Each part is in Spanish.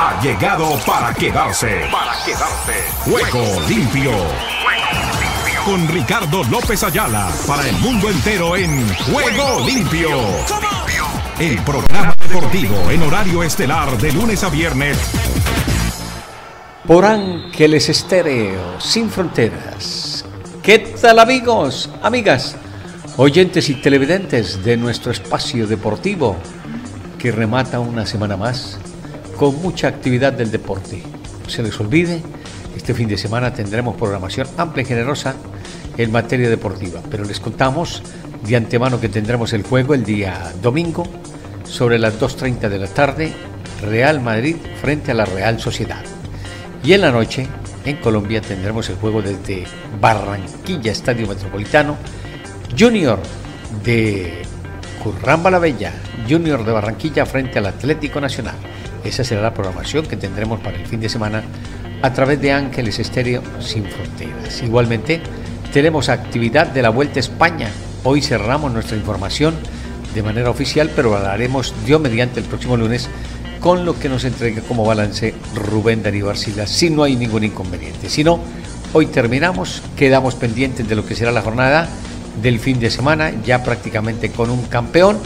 ha llegado para quedarse. Para quedarse. Juego limpio. Con Ricardo López Ayala para el mundo entero en Juego limpio. El programa deportivo en horario estelar de lunes a viernes. Por Ángeles Estéreo, sin fronteras. ¿Qué tal amigos, amigas, oyentes y televidentes de nuestro espacio deportivo que remata una semana más con mucha actividad del deporte. No se les olvide, este fin de semana tendremos programación amplia y generosa en materia deportiva, pero les contamos de antemano que tendremos el juego el día domingo sobre las 2.30 de la tarde, Real Madrid frente a la Real Sociedad. Y en la noche, en Colombia, tendremos el juego desde Barranquilla, Estadio Metropolitano, Junior de Curramba la Bella, Junior de Barranquilla frente al Atlético Nacional. Esa será la programación que tendremos para el fin de semana a través de Ángeles Estéreo Sin Fronteras. Igualmente, tenemos actividad de la Vuelta a España. Hoy cerramos nuestra información de manera oficial, pero hablaremos Dios mediante el próximo lunes con lo que nos entregue como balance Rubén Darío Arcila, si no hay ningún inconveniente. Si no, hoy terminamos, quedamos pendientes de lo que será la jornada del fin de semana, ya prácticamente con un campeón,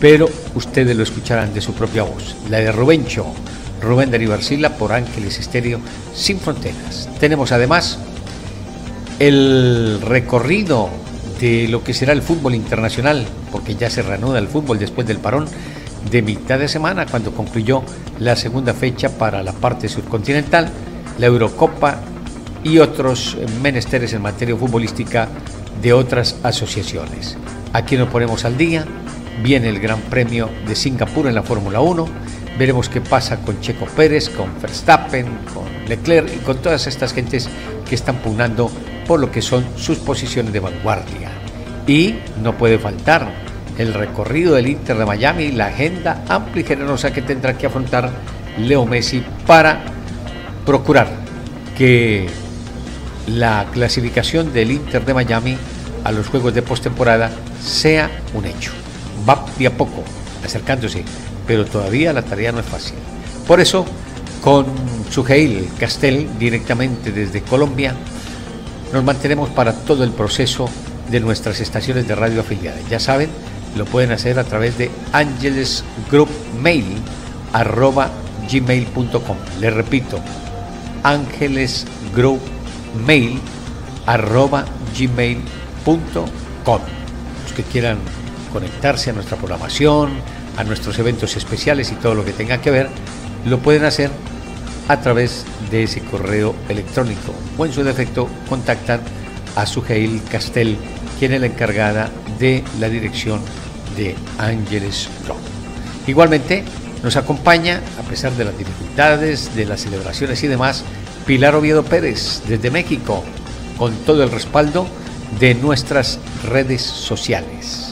pero ustedes lo escucharán de su propia voz, la de Rubencho, Rubén Darío Arcila por Ángeles Estéreo Sin Fronteras. Tenemos además el recorrido de lo que será el fútbol internacional, porque ya se reanuda el fútbol después del parón de mitad de semana, cuando concluyó la segunda fecha para la parte surcontinental, la Eurocopa y otros menesteres en materia futbolística de otras asociaciones. Aquí nos ponemos al día, viene el Gran Premio de Singapur en la Fórmula 1, veremos qué pasa con Checo Pérez, con Verstappen, con Leclerc y con todas estas gentes que están pugnando por lo que son sus posiciones de vanguardia. Y no puede faltar el recorrido del Inter de Miami, la agenda amplia y generosa que tendrá que afrontar Leo Messi para procurar que la clasificación del Inter de Miami a los juegos de postemporada sea un hecho. Va de a poco acercándose, pero todavía la tarea no es fácil. Por eso, con Suheil Castel, directamente desde Colombia, nos mantenemos para todo el proceso de nuestras estaciones de radio afiliadas. Ya saben, lo pueden hacer a través de Angeles Group Mail arroba gmail.com. Les repito, Ángeles Group Mail arroba gmail.com. Los que quieran conectarse a nuestra programación, a nuestros eventos especiales y todo lo que tenga que ver, lo pueden hacer a través de ese correo electrónico o en su defecto contactan a Sugeil Castel, quien es la encargada de la dirección de Ángeles Rock. Igualmente nos acompaña, a pesar de las dificultades, de las celebraciones y demás, Pilar Oviedo Pérez desde México, con todo el respaldo de nuestras redes sociales.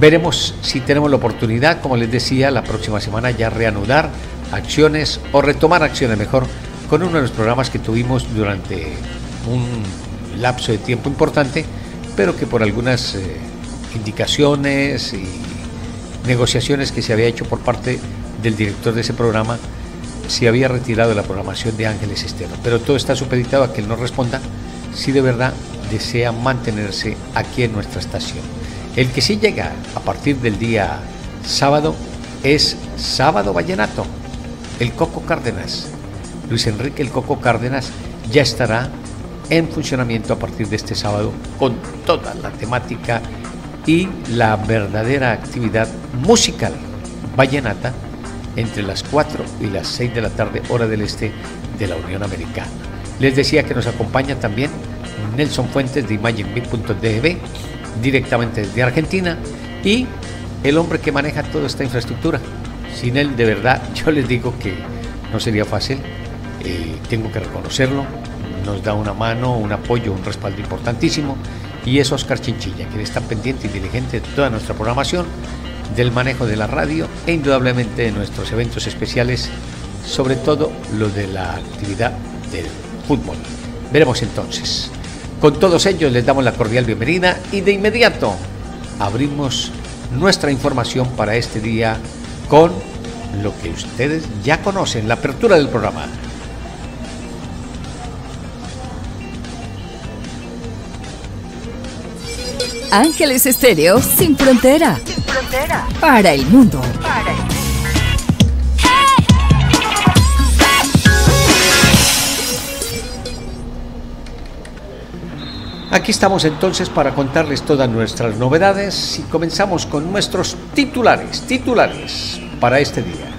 Veremos si tenemos la oportunidad, como les decía, la próxima semana ya reanudar acciones o retomar acciones mejor con uno de los programas que tuvimos durante un lapso de tiempo importante, pero que por algunas eh, indicaciones y negociaciones que se había hecho por parte del director de ese programa, se había retirado de la programación de Ángeles Estero. Pero todo está supeditado a que él nos responda si de verdad desea mantenerse aquí en nuestra estación. El que sí llega a partir del día sábado es Sábado Vallenato, el Coco Cárdenas. Luis Enrique el Coco Cárdenas ya estará en funcionamiento a partir de este sábado con toda la temática y la verdadera actividad musical vallenata entre las 4 y las 6 de la tarde hora del este de la Unión Americana. Les decía que nos acompaña también Nelson Fuentes de ImagineBig.db directamente desde Argentina y el hombre que maneja toda esta infraestructura. Sin él, de verdad, yo les digo que no sería fácil, eh, tengo que reconocerlo, nos da una mano, un apoyo, un respaldo importantísimo y es Oscar Chinchilla, quien está pendiente y diligente de toda nuestra programación, del manejo de la radio e indudablemente de nuestros eventos especiales, sobre todo lo de la actividad del fútbol. Veremos entonces. Con todos ellos les damos la cordial bienvenida y de inmediato abrimos nuestra información para este día con lo que ustedes ya conocen, la apertura del programa. Ángeles Estéreo sin frontera. Sin frontera. Para el mundo. Para el mundo. Aquí estamos entonces para contarles todas nuestras novedades y comenzamos con nuestros titulares, titulares para este día.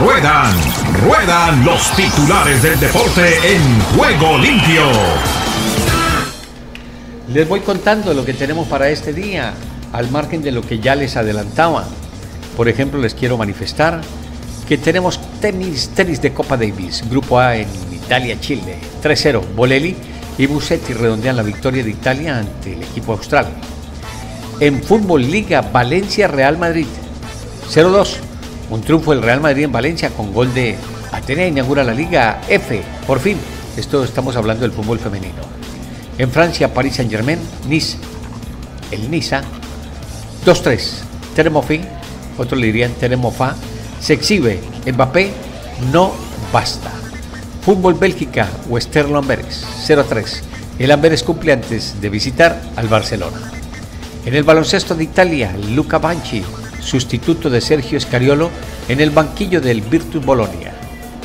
Ruedan, ruedan los titulares del deporte en juego limpio. Les voy contando lo que tenemos para este día, al margen de lo que ya les adelantaba. Por ejemplo, les quiero manifestar que tenemos tenis, tenis de Copa Davis, Grupo A en Italia-Chile, 3-0. Bolelli y Busetti redondean la victoria de Italia ante el equipo austral. En Fútbol Liga, Valencia-Real Madrid, 0-2. Un triunfo del Real Madrid en Valencia con gol de Atenea inaugura la Liga F, por fin. Esto estamos hablando del fútbol femenino. En Francia, París Saint-Germain, Nice, el Niza, 2-3. Teremofi, otros le dirían Teremofa, se exhibe. Mbappé no basta. Fútbol Bélgica, Westerlo Amberes, 0-3. El Amberes cumple antes de visitar al Barcelona. En el baloncesto de Italia, Luca Banchi, sustituto de Sergio Scariolo, en el banquillo del Virtus Bolonia.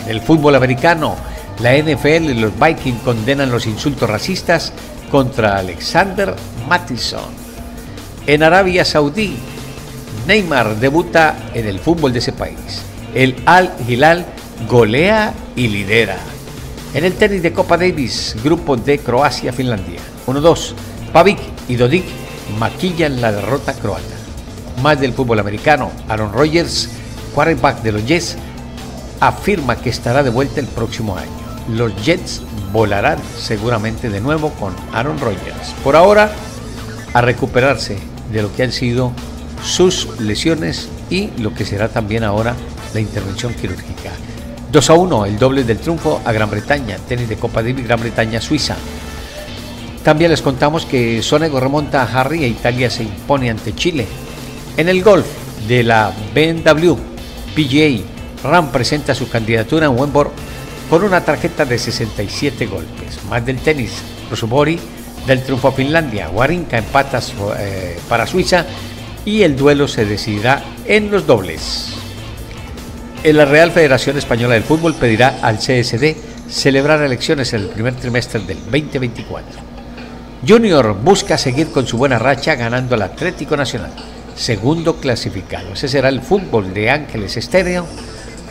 En el fútbol americano, la NFL y los Vikings condenan los insultos racistas contra Alexander Mattison. En Arabia Saudí, Neymar debuta en el fútbol de ese país. El Al Hilal golea y lidera. En el tenis de Copa Davis, grupo de Croacia-Finlandia. 1-2. Pavic y Dodik maquillan la derrota croata. Más del fútbol americano, Aaron Rodgers, quarterback de los Jets, afirma que estará de vuelta el próximo año. Los Jets volarán seguramente de nuevo con Aaron Rodgers. Por ahora, a recuperarse de lo que han sido sus lesiones y lo que será también ahora la intervención quirúrgica. 2 a 1, el doble del triunfo a Gran Bretaña, tenis de Copa Davis Gran Bretaña-Suiza. También les contamos que Sonego remonta a Harry e Italia se impone ante Chile. En el golf de la BMW PGA, Ram presenta su candidatura en Wembor con una tarjeta de 67 golpes. Más del tenis, Rosubori del triunfo a Finlandia, Warinka empatas eh, para Suiza y el duelo se decidirá en los dobles. En la Real Federación Española del Fútbol pedirá al CSD celebrar elecciones en el primer trimestre del 2024. Junior busca seguir con su buena racha ganando al Atlético Nacional, segundo clasificado. Ese será el fútbol de Ángeles Estéreo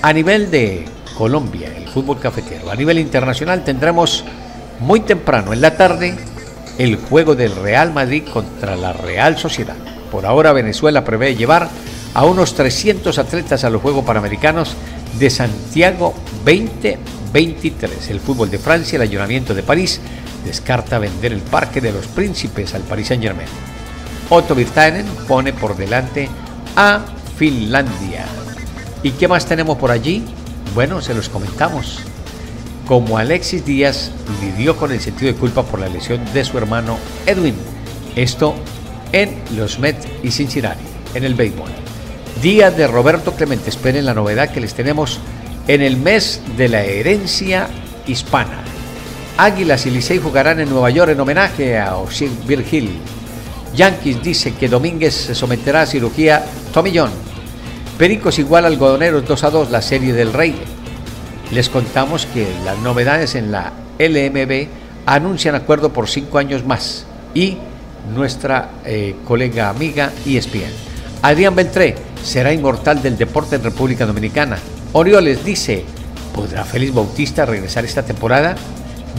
a nivel de Colombia, el fútbol cafetero. A nivel internacional tendremos muy temprano en la tarde el juego del Real Madrid contra la Real Sociedad. Por ahora Venezuela prevé llevar a unos 300 atletas a los Juegos Panamericanos de Santiago 2023. El fútbol de Francia, el ayuntamiento de París, descarta vender el Parque de los Príncipes al Paris Saint Germain. Otto Virtanen pone por delante a Finlandia. ¿Y qué más tenemos por allí? Bueno, se los comentamos. Como Alexis Díaz lidió con el sentido de culpa por la lesión de su hermano Edwin. Esto en los Mets y Cincinnati, en el béisbol. Día de Roberto Clemente. Esperen la novedad que les tenemos en el mes de la herencia hispana. Águilas y Licey jugarán en Nueva York en homenaje a Osir Virgil. Yankees dice que Domínguez se someterá a cirugía Tomillón. Pericos igual algodoneros 2 a 2 la serie del Rey. Les contamos que las novedades en la LMB anuncian acuerdo por cinco años más y nuestra eh, colega amiga ESPN. Adrián Beltré será inmortal del deporte en República Dominicana. Orioles dice, ¿podrá Félix Bautista regresar esta temporada?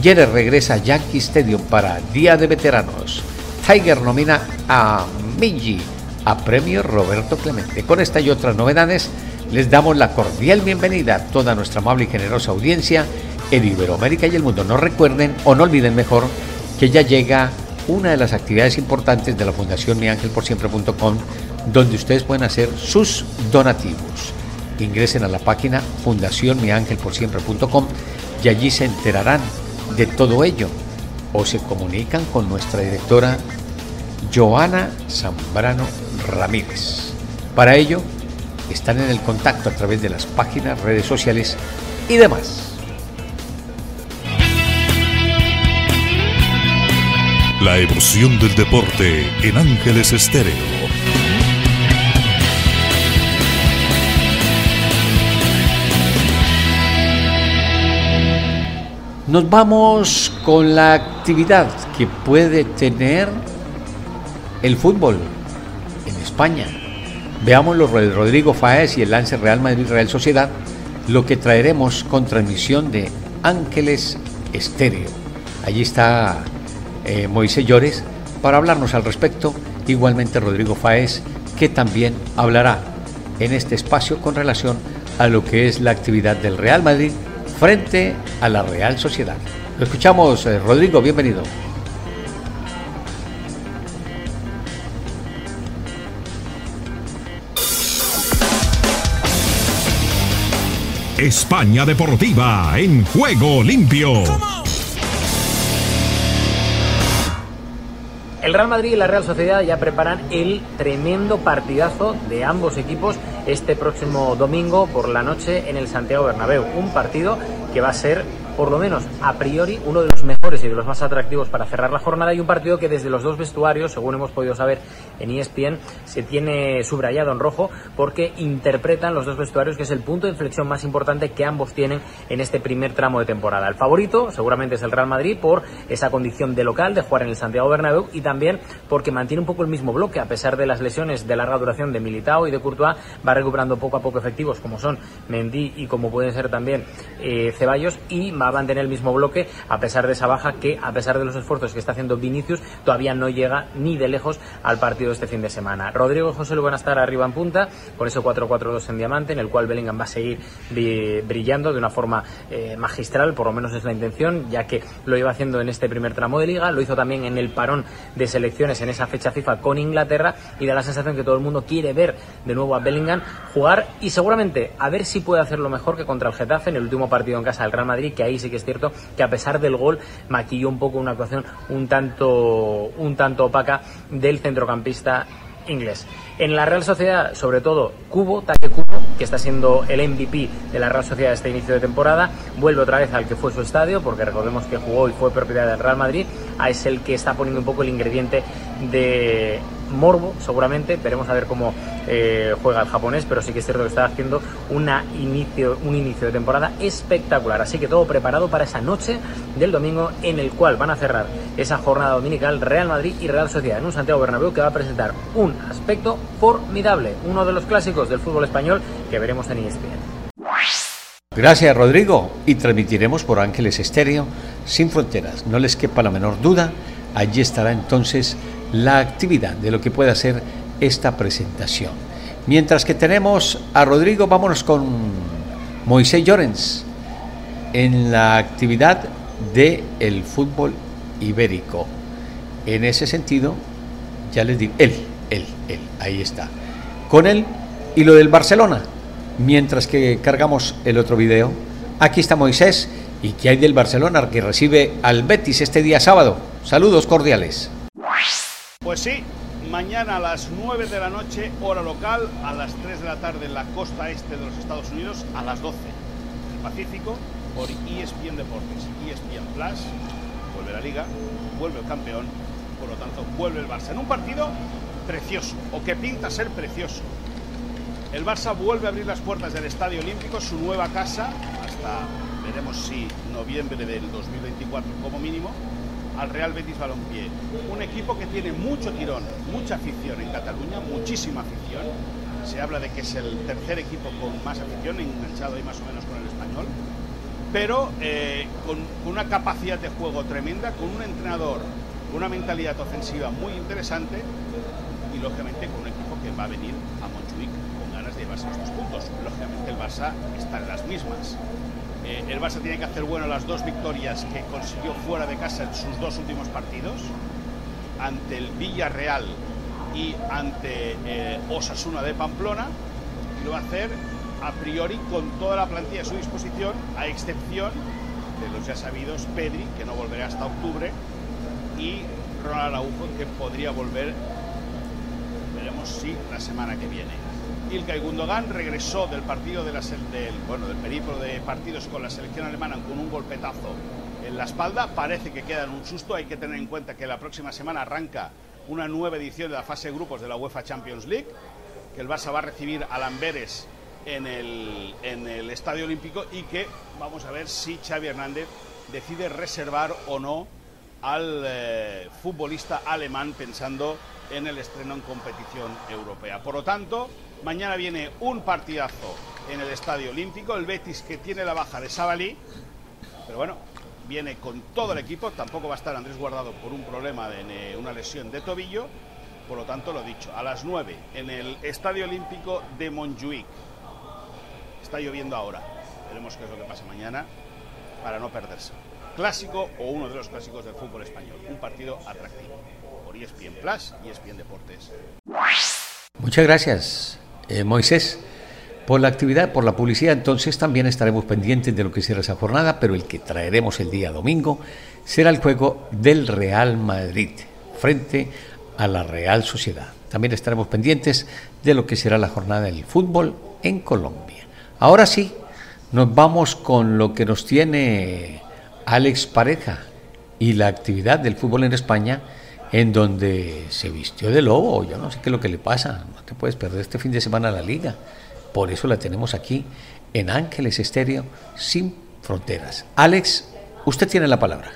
Jenner regresa a Yankee Stadium para Día de Veteranos. Tiger nomina a Minji a premio Roberto Clemente. Con esta y otras novedades, les damos la cordial bienvenida a toda nuestra amable y generosa audiencia en Iberoamérica y el mundo. No recuerden o no olviden mejor que ya llega una de las actividades importantes de la Fundación miangelporsiempre.com donde ustedes pueden hacer sus donativos. Ingresen a la página fundacionmiangelporsiempre.com y allí se enterarán de todo ello o se comunican con nuestra directora Joana Zambrano Ramírez. Para ello, están en el contacto a través de las páginas, redes sociales y demás. La evolución del deporte en Ángeles Estéreo. Nos vamos con la actividad que puede tener el fútbol en España. Veamos los Rodrigo Faez y el lance Real Madrid Real Sociedad, lo que traeremos con transmisión de Ángeles Estéreo. Allí está eh, Moisés Llores para hablarnos al respecto, igualmente Rodrigo Faez, que también hablará en este espacio con relación a lo que es la actividad del Real Madrid frente a la Real Sociedad. Lo escuchamos, eh, Rodrigo, bienvenido. España Deportiva en juego limpio. El Real Madrid y la Real Sociedad ya preparan el tremendo partidazo de ambos equipos este próximo domingo por la noche en el Santiago Bernabéu. Un partido que va a ser por lo menos a priori, uno de los mejores y de los más atractivos para cerrar la jornada y un partido que desde los dos vestuarios, según hemos podido saber en ESPN, se tiene subrayado en rojo porque interpretan los dos vestuarios que es el punto de inflexión más importante que ambos tienen en este primer tramo de temporada. El favorito seguramente es el Real Madrid por esa condición de local, de jugar en el Santiago Bernabéu y también porque mantiene un poco el mismo bloque a pesar de las lesiones de larga duración de Militao y de Courtois, va recuperando poco a poco efectivos como son Mendy y como pueden ser también eh, Ceballos y va a mantener el mismo bloque a pesar de esa baja que, a pesar de los esfuerzos que está haciendo Vinicius, todavía no llega ni de lejos al partido este fin de semana. Rodrigo José lo van a estar arriba en punta con ese 4-4-2 en diamante, en el cual Bellingham va a seguir brillando de una forma eh, magistral, por lo menos es la intención, ya que lo iba haciendo en este primer tramo de liga, lo hizo también en el parón de selecciones en esa fecha FIFA con Inglaterra y da la sensación que todo el mundo quiere ver de nuevo a Bellingham jugar y seguramente a ver si puede hacerlo mejor que contra el Getafe en el último partido en casa del Real Madrid, que ahí sí que es cierto que a pesar del gol maquilló un poco una actuación un tanto, un tanto opaca del centrocampista inglés. En la Real Sociedad, sobre todo, Cubo, Taque Cubo, que está siendo el MVP de la Real Sociedad este inicio de temporada, vuelve otra vez al que fue su estadio, porque recordemos que jugó y fue propiedad del Real Madrid, es el que está poniendo un poco el ingrediente de morbo, seguramente. Veremos a ver cómo eh, juega el japonés, pero sí que es cierto que está haciendo una inicio, un inicio de temporada espectacular. Así que todo preparado para esa noche del domingo en el cual van a cerrar esa jornada dominical Real Madrid y Real Sociedad en un Santiago Bernabéu que va a presentar un aspecto formidable, uno de los clásicos del fútbol español que veremos en ESPN. Gracias Rodrigo y transmitiremos por Ángeles Estéreo sin fronteras. No les quepa la menor duda, allí estará entonces la actividad de lo que puede hacer esta presentación. Mientras que tenemos a Rodrigo, vámonos con Moisés Llorens en la actividad del el fútbol ibérico. En ese sentido, ya les digo, él, él, él, ahí está. Con él y lo del Barcelona. Mientras que cargamos el otro video, aquí está Moisés y que hay del Barcelona que recibe al Betis este día sábado. Saludos cordiales. Pues sí, mañana a las 9 de la noche, hora local, a las 3 de la tarde en la costa este de los Estados Unidos, a las 12 el Pacífico, por ESPN Deportes, ESPN Plus, vuelve la liga, vuelve el campeón, por lo tanto vuelve el Barça. En un partido precioso, o que pinta ser precioso. El Barça vuelve a abrir las puertas del Estadio Olímpico, su nueva casa, hasta veremos si noviembre del 2024 como mínimo, al Real Betis Balompié. Un equipo que tiene mucho tirón, mucha afición en Cataluña, muchísima afición. Se habla de que es el tercer equipo con más afición, enganchado ahí más o menos con el español. Pero eh, con, una capacidad de juego tremenda, con un entrenador, con una mentalidad ofensiva muy interesante y lógicamente con un equipo que va a venir a Montjuic con ganas de llevarse estos puntos. Lógicamente el Barça está en las mismas. Eh, el Barça tiene que hacer bueno las dos victorias que consiguió fuera de casa en sus dos últimos partidos, ante el Villarreal y ante eh, Osasuna de Pamplona, y lo va a hacer a priori con toda la plantilla a su disposición, a excepción de los ya sabidos Pedri, que no volverá hasta octubre, y Ronald Araujo, que podría volver, veremos si la semana que viene. Ilkay Gundogan regresó del partido de del, bueno, del periplo de partidos con la selección alemana con un golpetazo en la espalda. Parece que queda en un susto. Hay que tener en cuenta que la próxima semana arranca una nueva edición de la fase de grupos de la UEFA Champions League, que el Barça va a recibir a Lamberes en el, en el Estadio Olímpico y que vamos a ver si Xavi Hernández decide reservar o no al eh, futbolista alemán pensando en el estreno en competición europea. Por lo tanto, mañana viene un partidazo en el Estadio Olímpico, el Betis que tiene la baja de Sabalí, pero bueno, viene con todo el equipo, tampoco va a estar Andrés Guardado por un problema de una lesión de tobillo, por lo tanto lo dicho, a las 9 en el Estadio Olímpico de Montjuic. Está lloviendo ahora, veremos qué es lo que pasa mañana para no perderse. Clásico o uno de los clásicos del fútbol español, un partido atractivo por ESPN Plus y ESPN Deportes. Muchas gracias, eh, Moisés. Por la actividad, por la publicidad, entonces también estaremos pendientes de lo que será esa jornada, pero el que traeremos el día domingo será el juego del Real Madrid frente a la Real Sociedad. También estaremos pendientes de lo que será la jornada del fútbol en Colombia. Ahora sí, nos vamos con lo que nos tiene Alex Pareja y la actividad del fútbol en España, en donde se vistió de lobo. Yo no sé qué es lo que le pasa. No te puedes perder este fin de semana la liga. Por eso la tenemos aquí en Ángeles Estéreo sin fronteras. Alex, usted tiene la palabra.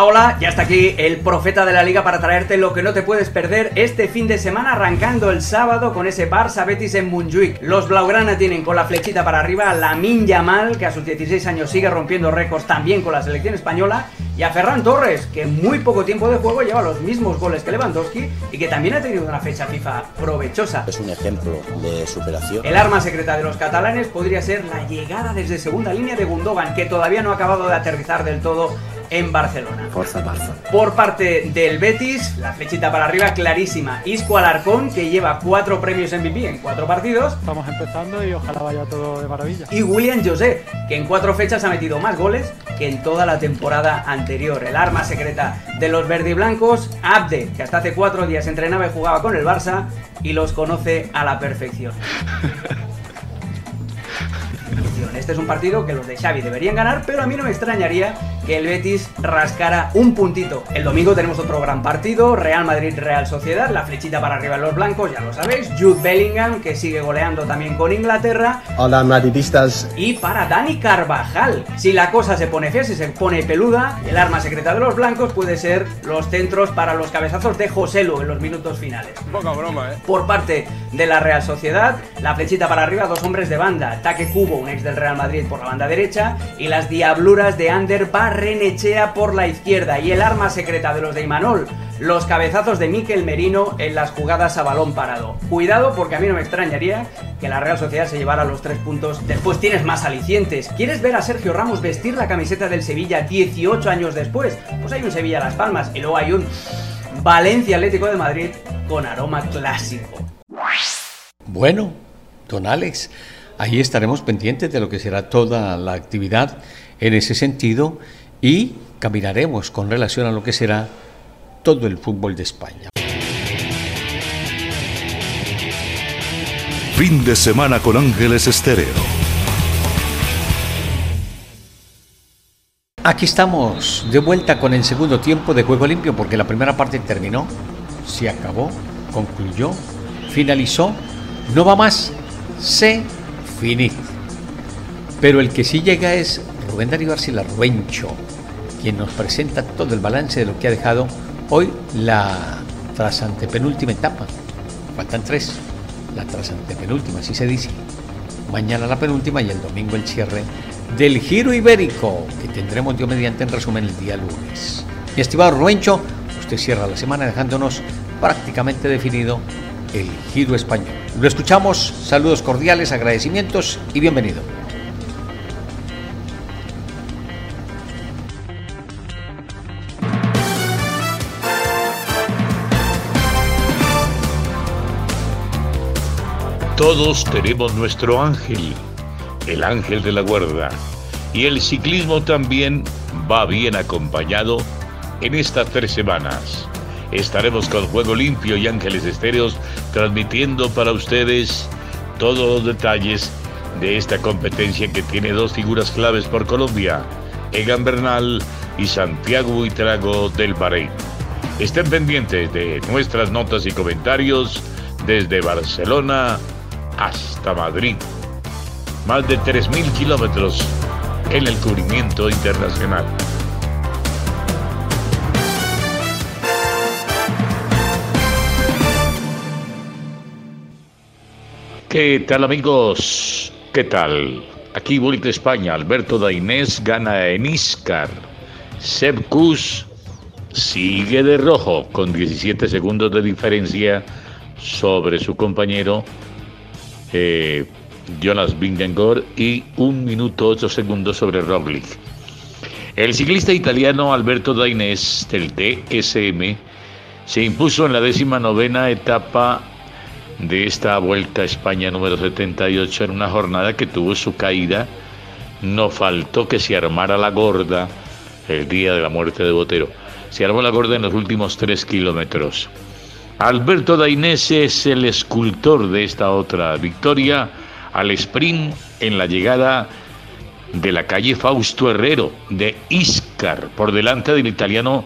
Hola, ya está aquí el profeta de la liga para traerte lo que no te puedes perder este fin de semana arrancando el sábado con ese Barça Betis en Montjuic. Los Blaugrana tienen con la flechita para arriba a Lamin Yamal, que a sus 16 años sigue rompiendo récords también con la selección española, y a Ferran Torres, que en muy poco tiempo de juego lleva los mismos goles que Lewandowski y que también ha tenido una fecha FIFA provechosa. Es un ejemplo de superación. El arma secreta de los catalanes podría ser la llegada desde segunda línea de Gundogan, que todavía no ha acabado de aterrizar del todo en Barcelona. Forza Barça. Por parte del Betis, la flechita para arriba clarísima. Isco Alarcón, que lleva cuatro premios MVP en cuatro partidos. Estamos empezando y ojalá vaya todo de maravilla. Y William José, que en cuatro fechas ha metido más goles que en toda la temporada anterior. El arma secreta de los verdiblancos, Abde, que hasta hace cuatro días entrenaba y jugaba con el Barça y los conoce a la perfección. Este es un partido que los de Xavi deberían ganar, pero a mí no me extrañaría que el Betis rascara un puntito. El domingo tenemos otro gran partido, Real Madrid-Real Sociedad, la flechita para arriba de los blancos, ya lo sabéis, Jude Bellingham, que sigue goleando también con Inglaterra. Hola, madridistas. Y para Dani Carvajal, si la cosa se pone fea, si se pone peluda, el arma secreta de los blancos puede ser los centros para los cabezazos de Joselu en los minutos finales. Poca broma, ¿eh? Por parte de la Real Sociedad, la flechita para arriba, dos hombres de banda, Taque Cubo, un ex del Real Madrid por la banda derecha, y las diabluras de Ander Barrenechea por la izquierda, y el arma secreta de los de Imanol, los cabezazos de Miquel Merino en las jugadas a balón parado. Cuidado porque a mí no me extrañaría que la Real Sociedad se llevara los tres puntos. Después tienes más alicientes. ¿Quieres ver a Sergio Ramos vestir la camiseta del Sevilla 18 años después? Pues hay un Sevilla Las Palmas y luego hay un Valencia Atlético de Madrid con aroma clásico. Bueno, don Alex, ahí estaremos pendientes de lo que será toda la actividad en ese sentido y caminaremos con relación a lo que será todo el fútbol de España. Fin de semana con Ángeles Estéreo. Aquí estamos de vuelta con el segundo tiempo de Juego Limpio porque la primera parte terminó, se acabó, concluyó, finalizó, no va más, se finit. Pero el que sí llega es Rubén Darío Arcila Ruencho, quien nos presenta todo el balance de lo que ha dejado hoy la trasantepenúltima etapa. Faltan tres, la trasantepenúltima, así se dice. Mañana la penúltima y el domingo el cierre del Giro Ibérico, que tendremos Dios mediante en resumen el día lunes. Mi estimado Ruencho, usted cierra la semana dejándonos prácticamente definido el Giro Español. Lo escuchamos, saludos cordiales, agradecimientos y bienvenido. Todos tenemos nuestro ángel, el ángel de la guarda, y el ciclismo también va bien acompañado en estas tres semanas. Estaremos con Juego Limpio y Ángeles Estéreos transmitiendo para ustedes todos los detalles de esta competencia que tiene dos figuras claves por Colombia, Egan Bernal y Santiago Buitrago del Bahrein. Estén pendientes de nuestras notas y comentarios desde Barcelona hasta Madrid. Más de 3.000 kilómetros en el cubrimiento internacional. ¿Qué tal amigos? ¿Qué tal? Aquí Vuelta España, Alberto Dainés gana en Iscar. Seb sigue de rojo con 17 segundos de diferencia sobre su compañero eh, Jonas Vingegaard y un minuto 8 segundos sobre Roglic. El ciclista italiano Alberto Dainés del DSM se impuso en la décima novena etapa de esta Vuelta a España número 78 en una jornada que tuvo su caída. No faltó que se armara la gorda el día de la muerte de Botero. Se armó la gorda en los últimos tres kilómetros. Alberto Dainés es el escultor de esta otra victoria al sprint en la llegada de la calle Fausto Herrero de Iscar por delante del italiano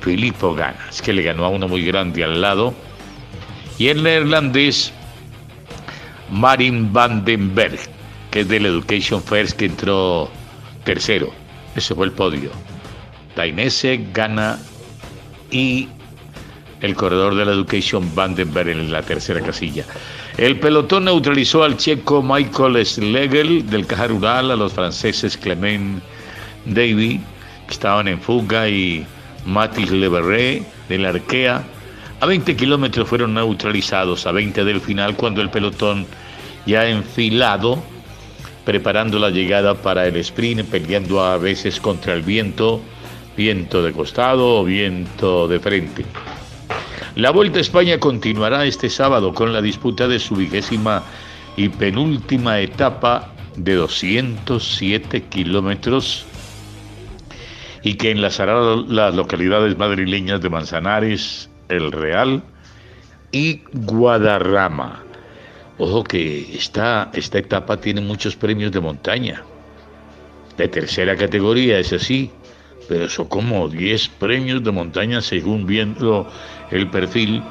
Filippo Ganas, que le ganó a uno muy grande al lado y el neerlandés Marin van den Berg, que es del Education First, que entró tercero. Ese fue el podio. Dainese gana y el corredor de la Education Vandenberg en la tercera casilla. El pelotón neutralizó al checo Michael Schlegel del Caja Rural, a los franceses Clement Davy, que estaban en fuga, y Mathis Leverré del Arkea a 20 kilómetros fueron neutralizados, a 20 del final, cuando el pelotón ya enfilado, preparando la llegada para el sprint, peleando a veces contra el viento, viento de costado o viento de frente. La Vuelta a España continuará este sábado con la disputa de su vigésima y penúltima etapa de 207 kilómetros y que enlazará las localidades madrileñas de Manzanares, el Real y Guadarrama. Ojo que esta, esta etapa tiene muchos premios de montaña. De tercera categoría, es así, pero son como 10 premios de montaña según viendo el perfil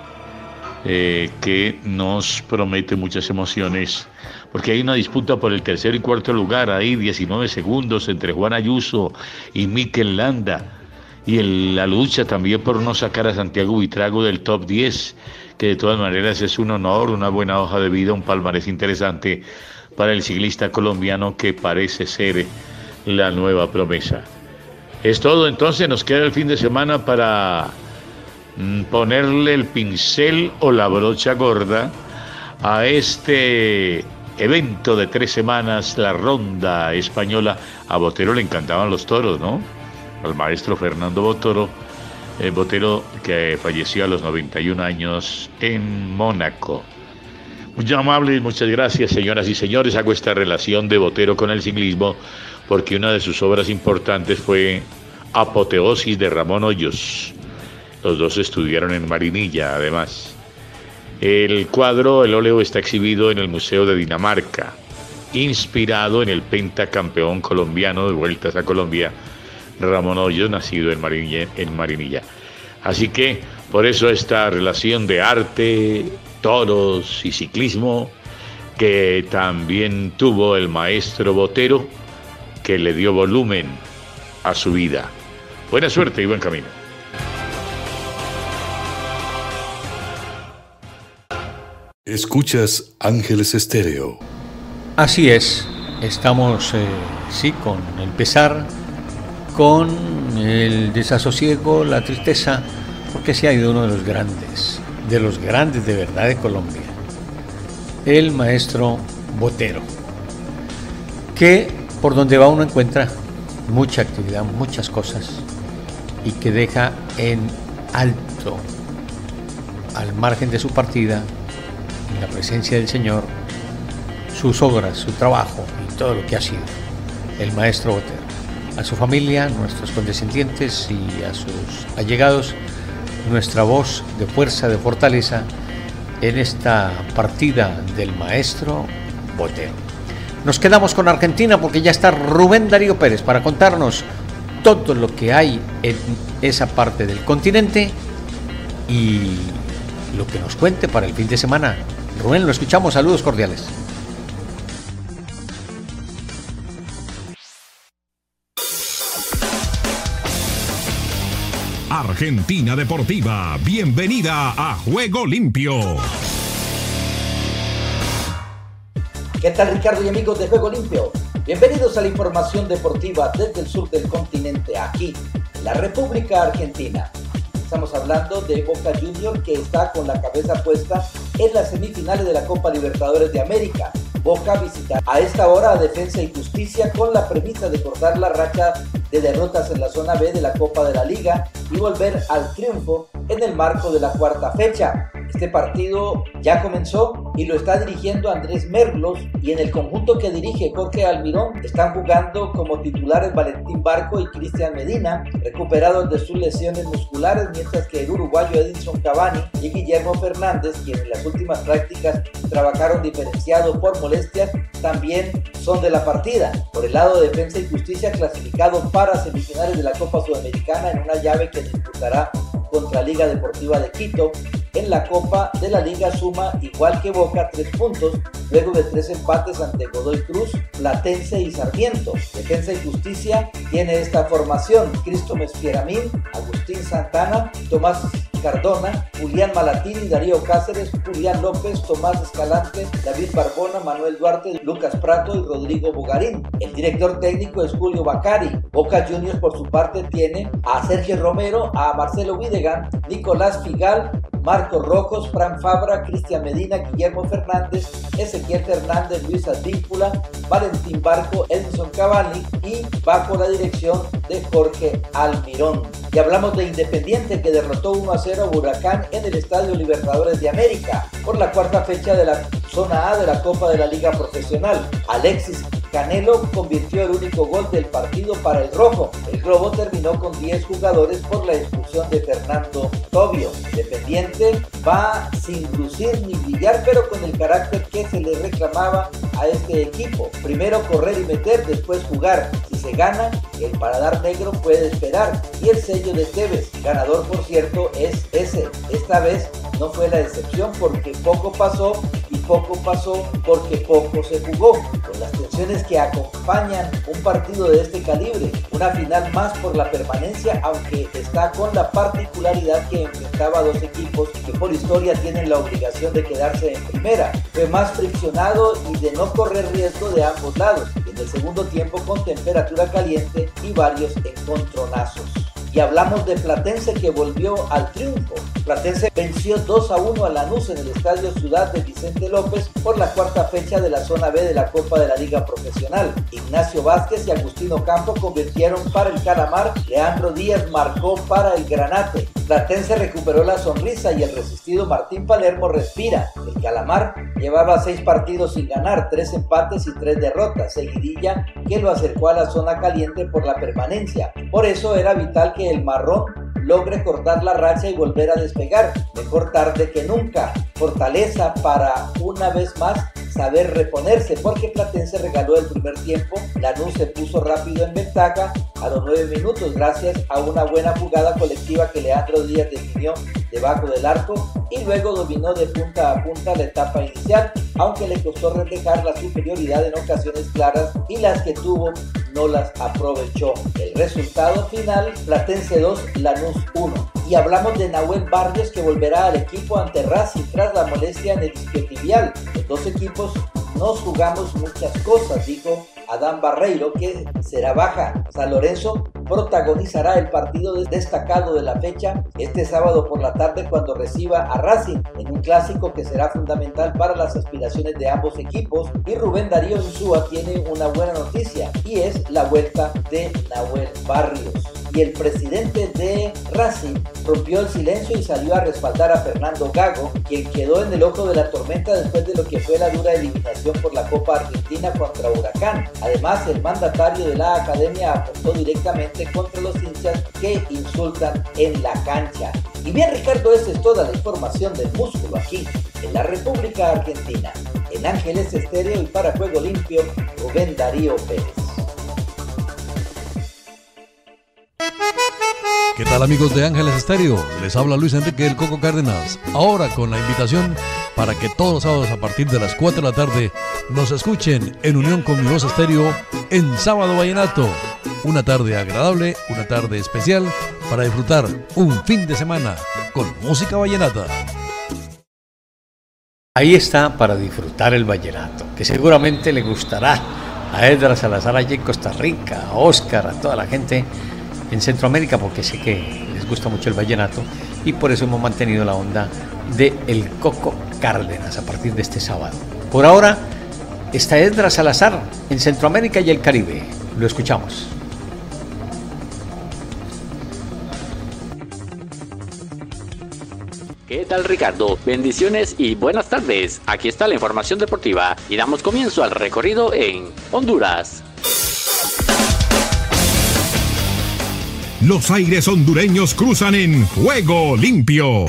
eh, que nos promete muchas emociones, porque hay una disputa por el tercer y cuarto lugar, ahí 19 segundos entre Juan Ayuso y Mikel Landa y la lucha también por no sacar a Santiago Vitrago del top 10, que de todas maneras es un honor, una buena hoja de vida, un palmarés interesante para el ciclista colombiano que parece ser la nueva promesa. Es todo, entonces nos queda el fin de semana para mm, ponerle el pincel o la brocha gorda a este evento de tres semanas, la ronda española. A Botero le encantaban los toros, ¿no? Al maestro Fernando Botero, eh, Botero que falleció a los 91 años en Mónaco. Muy amable, muchas gracias señoras y señores. Hago esta relación de Botero con el ciclismo porque una de sus obras importantes fue Apoteosis de Ramón Hoyos. Los dos estudiaron en Marinilla, además. El cuadro, el óleo, está exhibido en el Museo de Dinamarca, inspirado en el pentacampeón colombiano de Vueltas a Colombia, Ramón Hoyos, nacido en Marinilla, en Marinilla. Así que por eso esta relación de arte, toros y ciclismo que también tuvo el maestro Botero, que le dio volumen a su vida. Buena suerte y buen camino. Escuchas Ángeles Estéreo. Así es, estamos, eh, sí, con empezar con el desasosiego, la tristeza, porque se ha ido uno de los grandes, de los grandes de verdad de Colombia, el maestro Botero, que por donde va uno encuentra mucha actividad, muchas cosas, y que deja en alto, al margen de su partida, en la presencia del Señor, sus obras, su trabajo y todo lo que ha sido el maestro Botero. A su familia, nuestros condescendientes y a sus allegados nuestra voz de fuerza, de fortaleza en esta partida del maestro Botero. Nos quedamos con Argentina porque ya está Rubén Darío Pérez para contarnos todo lo que hay en esa parte del continente y lo que nos cuente para el fin de semana. Rubén, lo escuchamos. Saludos cordiales. Argentina Deportiva, bienvenida a Juego Limpio. ¿Qué tal Ricardo y amigos de Juego Limpio? Bienvenidos a la información deportiva desde el sur del continente, aquí, en la República Argentina. Estamos hablando de Boca Junior que está con la cabeza puesta en las semifinales de la Copa Libertadores de América. Boca visita a esta hora a Defensa y Justicia con la premisa de cortar la racha de derrotas en la zona B de la Copa de la Liga y volver al triunfo en el marco de la cuarta fecha. Este partido ya comenzó y lo está dirigiendo Andrés Merlos y en el conjunto que dirige Jorge Almirón están jugando como titulares Valentín Barco y Cristian Medina, recuperados de sus lesiones musculares, mientras que el uruguayo Edinson Cavani y Guillermo Fernández, quienes en las últimas prácticas trabajaron diferenciados por molestias, también son de la partida. Por el lado de Defensa y Justicia, clasificado para semifinales de la Copa Sudamericana en una llave que disputará contra Liga Deportiva de Quito. En la Copa de la Liga suma, igual que Boca, tres puntos, luego de tres empates ante Godoy Cruz, Platense y Sarmiento. Defensa y Justicia tiene esta formación. Cristo Mespieramín, Agustín Santana, Tomás Cardona, Julián Malatín, Darío Cáceres, Julián López, Tomás Escalante, David Barbona, Manuel Duarte, Lucas Prato y Rodrigo Bugarín. El director técnico es Julio Bacari. Boca Juniors por su parte tiene a Sergio Romero, a Marcelo Videgan, Nicolás Figal, Marco Rocos, Fran Fabra, Cristian Medina, Guillermo Fernández, Ezequiel Fernández, Luis Advíncula, Valentín Barco, Edison Cavalli y bajo la dirección de Jorge Almirón. Y hablamos de Independiente que derrotó 1 a 0 a Huracán en el Estadio Libertadores de América por la cuarta fecha de la zona A de la Copa de la Liga Profesional. Alexis Canelo convirtió el único gol del partido para el rojo. El globo terminó con 10 jugadores por la expulsión de Fernando Tobio. Independiente va sin lucir ni brillar, pero con el carácter que se le reclamaba a este equipo. Primero correr y meter, después jugar. Si se gana, el paladar negro puede esperar. Y el sello de Tevez, ganador por cierto, es ese. Esta vez no fue la excepción porque poco pasó poco pasó porque poco se jugó. Con las tensiones que acompañan un partido de este calibre, una final más por la permanencia, aunque está con la particularidad que enfrentaba a dos equipos que por historia tienen la obligación de quedarse en primera. Fue más friccionado y de no correr riesgo de ambos lados, en el segundo tiempo con temperatura caliente y varios encontronazos. Y hablamos de Platense que volvió al triunfo. Platense venció 2 a 1 a Lanús en el Estadio Ciudad de Vicente López por la cuarta fecha de la zona B de la Copa de la Liga Profesional. Ignacio Vázquez y Agustino Campo convirtieron para el Calamar. Leandro Díaz marcó para el Granate. Platense recuperó la sonrisa y el resistido Martín Palermo respira. El Calamar llevaba seis partidos sin ganar, tres empates y tres derrotas, seguidilla que lo acercó a la zona caliente por la permanencia. Por eso era vital el marrón logre cortar la racha y volver a despegar. Mejor tarde que nunca. Fortaleza para una vez más saber reponerse porque Platense regaló el primer tiempo. Lanús se puso rápido en ventaja a los nueve minutos gracias a una buena jugada colectiva que Leandro Díaz definió debajo del arco y luego dominó de punta a punta la etapa inicial, aunque le costó reflejar la superioridad en ocasiones claras y las que tuvo no las aprovechó. El resultado final, Platense 2, Lanús 1. Y hablamos de Nahuel Barrios que volverá al equipo ante Racing tras la molestia en el isquiotibial. Los dos equipos nos jugamos muchas cosas, dijo Adán Barreiro, que será baja. San Lorenzo protagonizará el partido destacado de la fecha este sábado por la tarde cuando reciba a Racing en un clásico que será fundamental para las aspiraciones de ambos equipos. Y Rubén Darío Insúa tiene una buena noticia y es la vuelta de Nahuel Barrios. Y el presidente de Racing rompió el silencio y salió a respaldar a Fernando Gago, quien quedó en el ojo de la tormenta después de lo que fue la dura eliminación por la Copa Argentina contra Huracán. Además, el mandatario de la academia apuntó directamente contra los hinchas que insultan en la cancha. Y bien Ricardo, esa es toda la información del músculo aquí, en la República Argentina. En Ángeles Estéreo y para Juego Limpio, Rubén Darío Pérez. ¿Qué tal amigos de Ángeles Estéreo? Les habla Luis Enrique el Coco Cárdenas. Ahora con la invitación para que todos los sábados a partir de las 4 de la tarde nos escuchen en unión con mi voz estéreo en Sábado Vallenato. Una tarde agradable, una tarde especial para disfrutar un fin de semana con música vallenata. Ahí está para disfrutar el vallenato, que seguramente le gustará a Edra Salazar allí en Costa Rica, a Oscar, a toda la gente en Centroamérica, porque sé que les gusta mucho el vallenato y por eso hemos mantenido la onda de El Coco Cárdenas a partir de este sábado. Por ahora está Edra Salazar en Centroamérica y el Caribe. Lo escuchamos. ¿Qué tal Ricardo? Bendiciones y buenas tardes. Aquí está la información deportiva y damos comienzo al recorrido en Honduras. Los aires hondureños cruzan en juego limpio.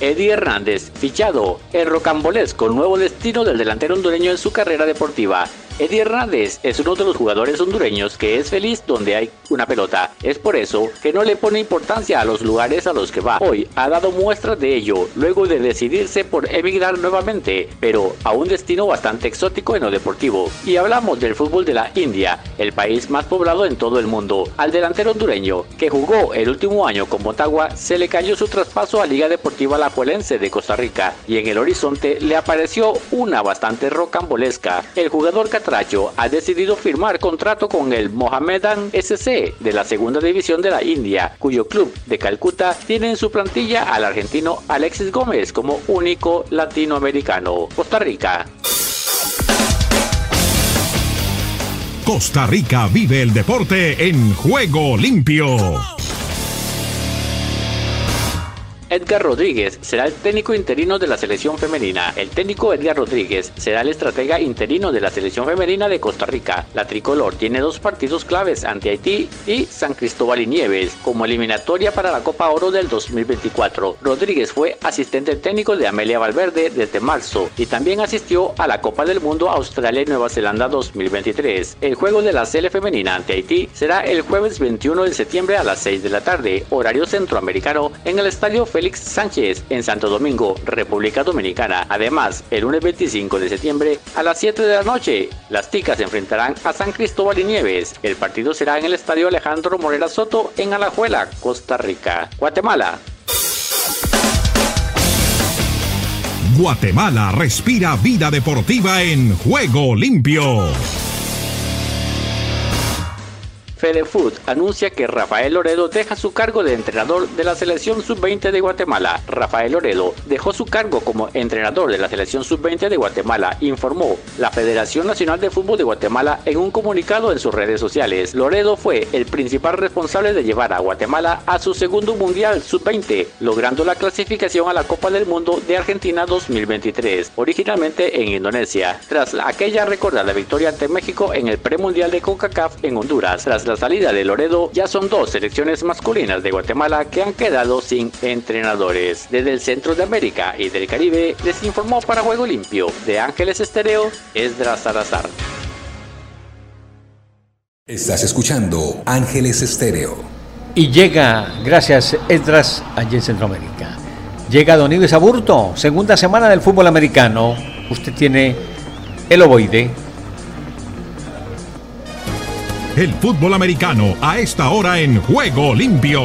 Eddie Hernández, fichado, el rocambolesco nuevo destino del delantero hondureño en su carrera deportiva. Eddie Hernández es uno de los jugadores hondureños que es feliz donde hay una pelota. Es por eso que no le pone importancia a los lugares a los que va. Hoy ha dado muestras de ello luego de decidirse por emigrar nuevamente, pero a un destino bastante exótico en lo deportivo. Y hablamos del fútbol de la India, el país más poblado en todo el mundo. Al delantero hondureño, que jugó el último año con Motagua, se le cayó su traspaso a Liga Deportiva Lajuelense de Costa Rica y en el horizonte le apareció una bastante rocambolesca. El jugador ha decidido firmar contrato con el Mohamedan SC de la segunda división de la India, cuyo club de Calcuta tiene en su plantilla al argentino Alexis Gómez como único latinoamericano. Costa Rica. Costa Rica vive el deporte en juego limpio. Edgar Rodríguez será el técnico interino de la selección femenina. El técnico Edgar Rodríguez será el estratega interino de la selección femenina de Costa Rica. La tricolor tiene dos partidos claves ante Haití y San Cristóbal y Nieves como eliminatoria para la Copa Oro del 2024. Rodríguez fue asistente técnico de Amelia Valverde desde marzo y también asistió a la Copa del Mundo Australia y Nueva Zelanda 2023. El juego de la sele femenina ante Haití será el jueves 21 de septiembre a las 6 de la tarde, horario centroamericano, en el estadio Félix Sánchez en Santo Domingo, República Dominicana. Además, el lunes 25 de septiembre a las 7 de la noche, las ticas se enfrentarán a San Cristóbal y Nieves. El partido será en el estadio Alejandro Morera Soto en Alajuela, Costa Rica. Guatemala, Guatemala respira vida deportiva en juego limpio. Fedefood anuncia que Rafael Loredo deja su cargo de entrenador de la selección sub-20 de Guatemala. Rafael Loredo dejó su cargo como entrenador de la selección sub-20 de Guatemala, informó la Federación Nacional de Fútbol de Guatemala en un comunicado en sus redes sociales. Loredo fue el principal responsable de llevar a Guatemala a su segundo Mundial sub-20, logrando la clasificación a la Copa del Mundo de Argentina 2023, originalmente en Indonesia, tras aquella recordada victoria ante México en el premundial de CONCACAF en Honduras. Tras la salida de Loredo, ya son dos selecciones masculinas de Guatemala que han quedado sin entrenadores. Desde el centro de América y del Caribe, les informó para Juego Limpio de Ángeles Estéreo, Esdras Salazar. Estás escuchando Ángeles Estéreo. Y llega, gracias Esdras, allí en Centroamérica. Llega Don Ives Aburto, segunda semana del fútbol americano. Usted tiene el ovoide el fútbol americano a esta hora en Juego Limpio.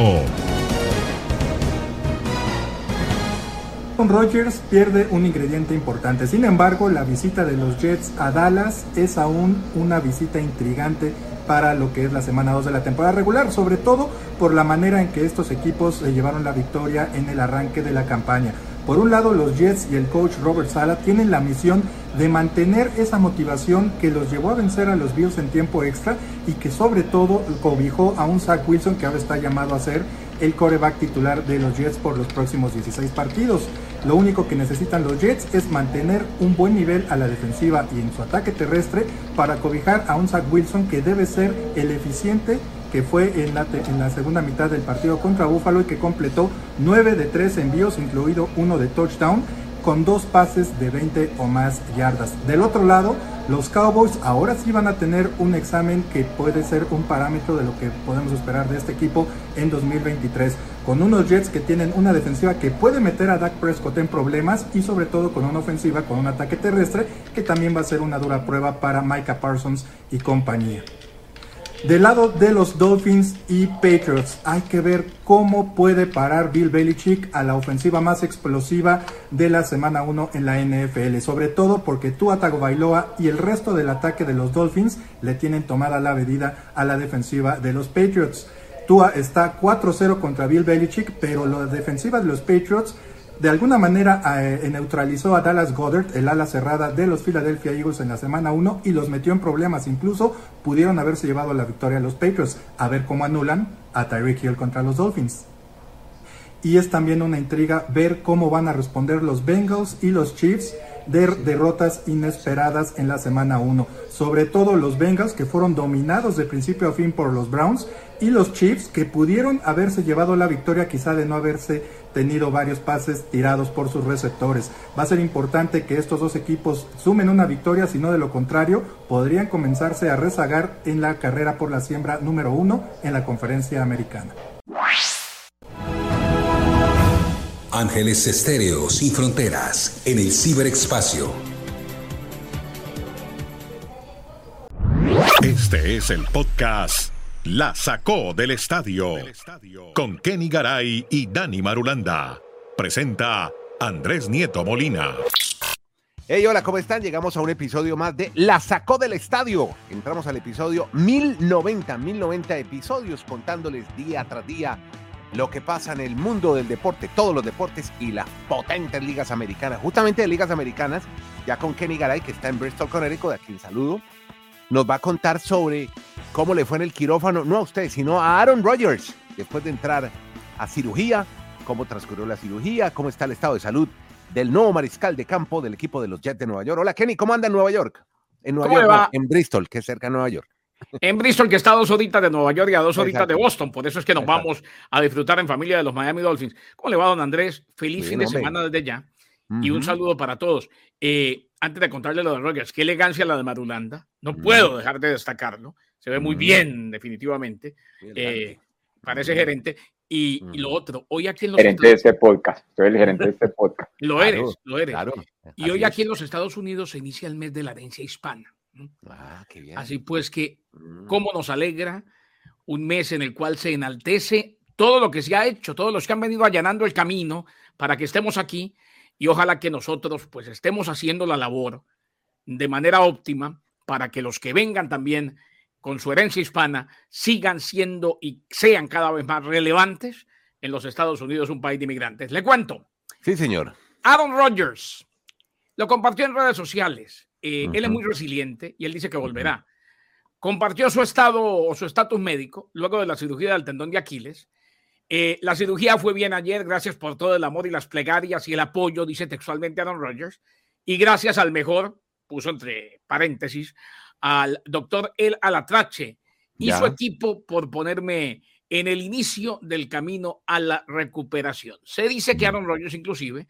Rodgers pierde un ingrediente importante. Sin embargo, la visita de los Jets a Dallas es aún una visita intrigante para lo que es la semana 2 de la temporada regular, sobre todo por la manera en que estos equipos llevaron la victoria en el arranque de la campaña. Por un lado, los Jets y el coach Robert Sala tienen la misión de mantener esa motivación que los llevó a vencer a los Bills en tiempo extra y que sobre todo cobijó a un Zach Wilson que ahora está llamado a ser el coreback titular de los Jets por los próximos 16 partidos. Lo único que necesitan los Jets es mantener un buen nivel a la defensiva y en su ataque terrestre para cobijar a un Zach Wilson que debe ser el eficiente que fue en la, segunda mitad del partido contra Buffalo y que completó 9 de 3 envíos, incluido uno de touchdown, con dos pases de 20 o más yardas. Del otro lado, los Cowboys ahora sí van a tener un examen que puede ser un parámetro de lo que podemos esperar de este equipo en 2023, con unos Jets que tienen una defensiva que puede meter a Dak Prescott en problemas y sobre todo con una ofensiva con un ataque terrestre que también va a ser una dura prueba para Micah Parsons y compañía. Del lado de los Dolphins y Patriots, hay que ver cómo puede parar Bill Belichick a la ofensiva más explosiva de la semana 1 en la NFL. Sobre todo porque Tua Tagovailoa y el resto del ataque de los Dolphins le tienen tomada la medida a la defensiva de los Patriots. Tua está 4-0 contra Bill Belichick, pero la defensiva de los Patriots de alguna manera eh, neutralizó a Dallas Goddard, el ala cerrada de los Philadelphia Eagles en la semana 1 y los metió en problemas. Incluso pudieron haberse llevado la victoria a los Patriots. A ver cómo anulan a Tyreek Hill contra los Dolphins. Y es también una intriga ver cómo van a responder los Bengals y los Chiefs de derrotas inesperadas en la semana 1. Sobre todo los Bengals que fueron dominados de principio a fin por los Browns y los Chiefs que pudieron haberse llevado la victoria quizá de no haberse tenido varios pases tirados por sus receptores. Va a ser importante que estos dos equipos sumen una victoria, si no de lo contrario podrían comenzarse a rezagar en la carrera por la siembra número uno en la conferencia americana. Ángeles Estéreo sin fronteras en el ciberespacio. Este es el podcast La Sacó del Estadio con Kenny Garay y Dani Marulanda. Presenta Andrés Nieto Molina. Hey, hola, ¿cómo están? Llegamos a un episodio más de La Sacó del Estadio. Entramos al episodio 1090, 1090 episodios contándoles día tras día lo que pasa en el mundo del deporte, todos los deportes y las potentes ligas americanas. Justamente de ligas americanas, ya con Kenny Garay, que está en Bristol, Connecticut, a quien saludo, nos va a contar sobre cómo le fue en el quirófano, no a usted, sino a Aaron Rodgers, después de entrar a cirugía, cómo transcurrió la cirugía, cómo está el estado de salud del nuevo mariscal de campo del equipo de los Jets de Nueva York. Hola Kenny, ¿cómo anda en Nueva York? En Nueva York, en Bristol, que es cerca de Nueva York. En Bristol, que está a dos horitas de Nueva York y a dos horitas de Boston. Por eso es que nos vamos a disfrutar en familia de los Miami Dolphins. ¿Cómo le va, don Andrés? Feliz fin de semana desde ya. Y un saludo para todos. Eh, antes de contarle lo de Rogers, qué elegancia la de Marulanda. No puedo dejar de destacarlo. Se ve muy bien, definitivamente. Eh, parece gerente. Y, lo otro, hoy aquí en los gerente de este podcast, soy el gerente de este podcast. lo eres, lo eres. Y hoy aquí en los Estados Unidos se inicia el mes de la herencia hispana. Ah, qué bien. Así pues que. ¿cómo nos alegra un mes en el cual se enaltece todo lo que se ha hecho, todos los que han venido allanando el camino para que estemos aquí y ojalá que nosotros pues estemos haciendo la labor de manera óptima para que los que vengan también con su herencia hispana sigan siendo y sean cada vez más relevantes en los Estados Unidos, un país de inmigrantes. Le cuento. Sí, señor. Aaron Rodgers lo compartió en redes sociales eh, él es muy resiliente y él dice que volverá. Compartió su estado o su estatus médico luego de la cirugía del tendón de Aquiles. Eh, la cirugía fue bien ayer, gracias por todo el amor y las plegarias y el apoyo, dice textualmente Aaron Rodgers. Y gracias al mejor, puso entre paréntesis, al doctor El Alatrache y su equipo por ponerme en el inicio del camino a la recuperación. Se dice que Aaron Rodgers inclusive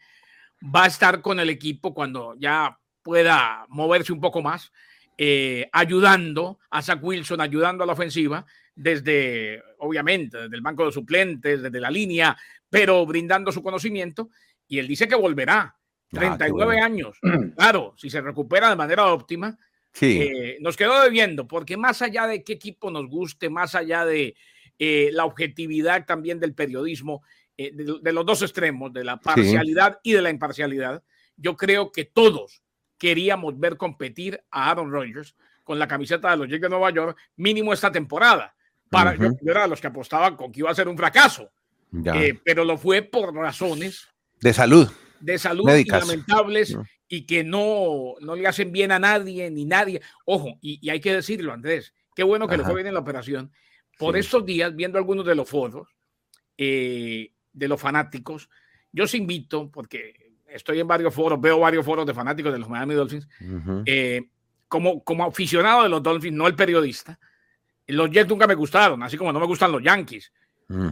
va a estar con el equipo cuando ya pueda moverse un poco más, eh, ayudando a Zach Wilson, ayudando a la ofensiva, desde, obviamente, desde el banco de suplentes, desde la línea, pero brindando su conocimiento. Y él dice que volverá. 39 ah, años. Claro, si se recupera de manera óptima, sí. Eh, nos quedó debiendo, porque más allá de qué equipo nos guste, más allá de eh, la objetividad también del periodismo, de, los dos extremos, de la parcialidad y de la imparcialidad, yo creo que todos queríamos ver competir a Aaron Rodgers con la camiseta de los Jets de Nueva York, mínimo esta temporada. Para yo, era los que apostaban con que iba a ser un fracaso. Eh, pero lo fue por razones de salud. de salud Médicas. lamentables No. y que no, no le hacen bien a nadie ni nadie. Ojo, y, y hay que decirlo, Andrés, qué bueno que le Ajá. fue bien en la operación. Por Sí. estos días, viendo algunos de los foros eh, de los fanáticos, yo os invito, porque estoy en varios foros, veo varios foros de fanáticos de los Miami Dolphins, eh, como, como aficionado de los Dolphins, no el periodista, los Jets nunca me gustaron, así como no me gustan los Yankees.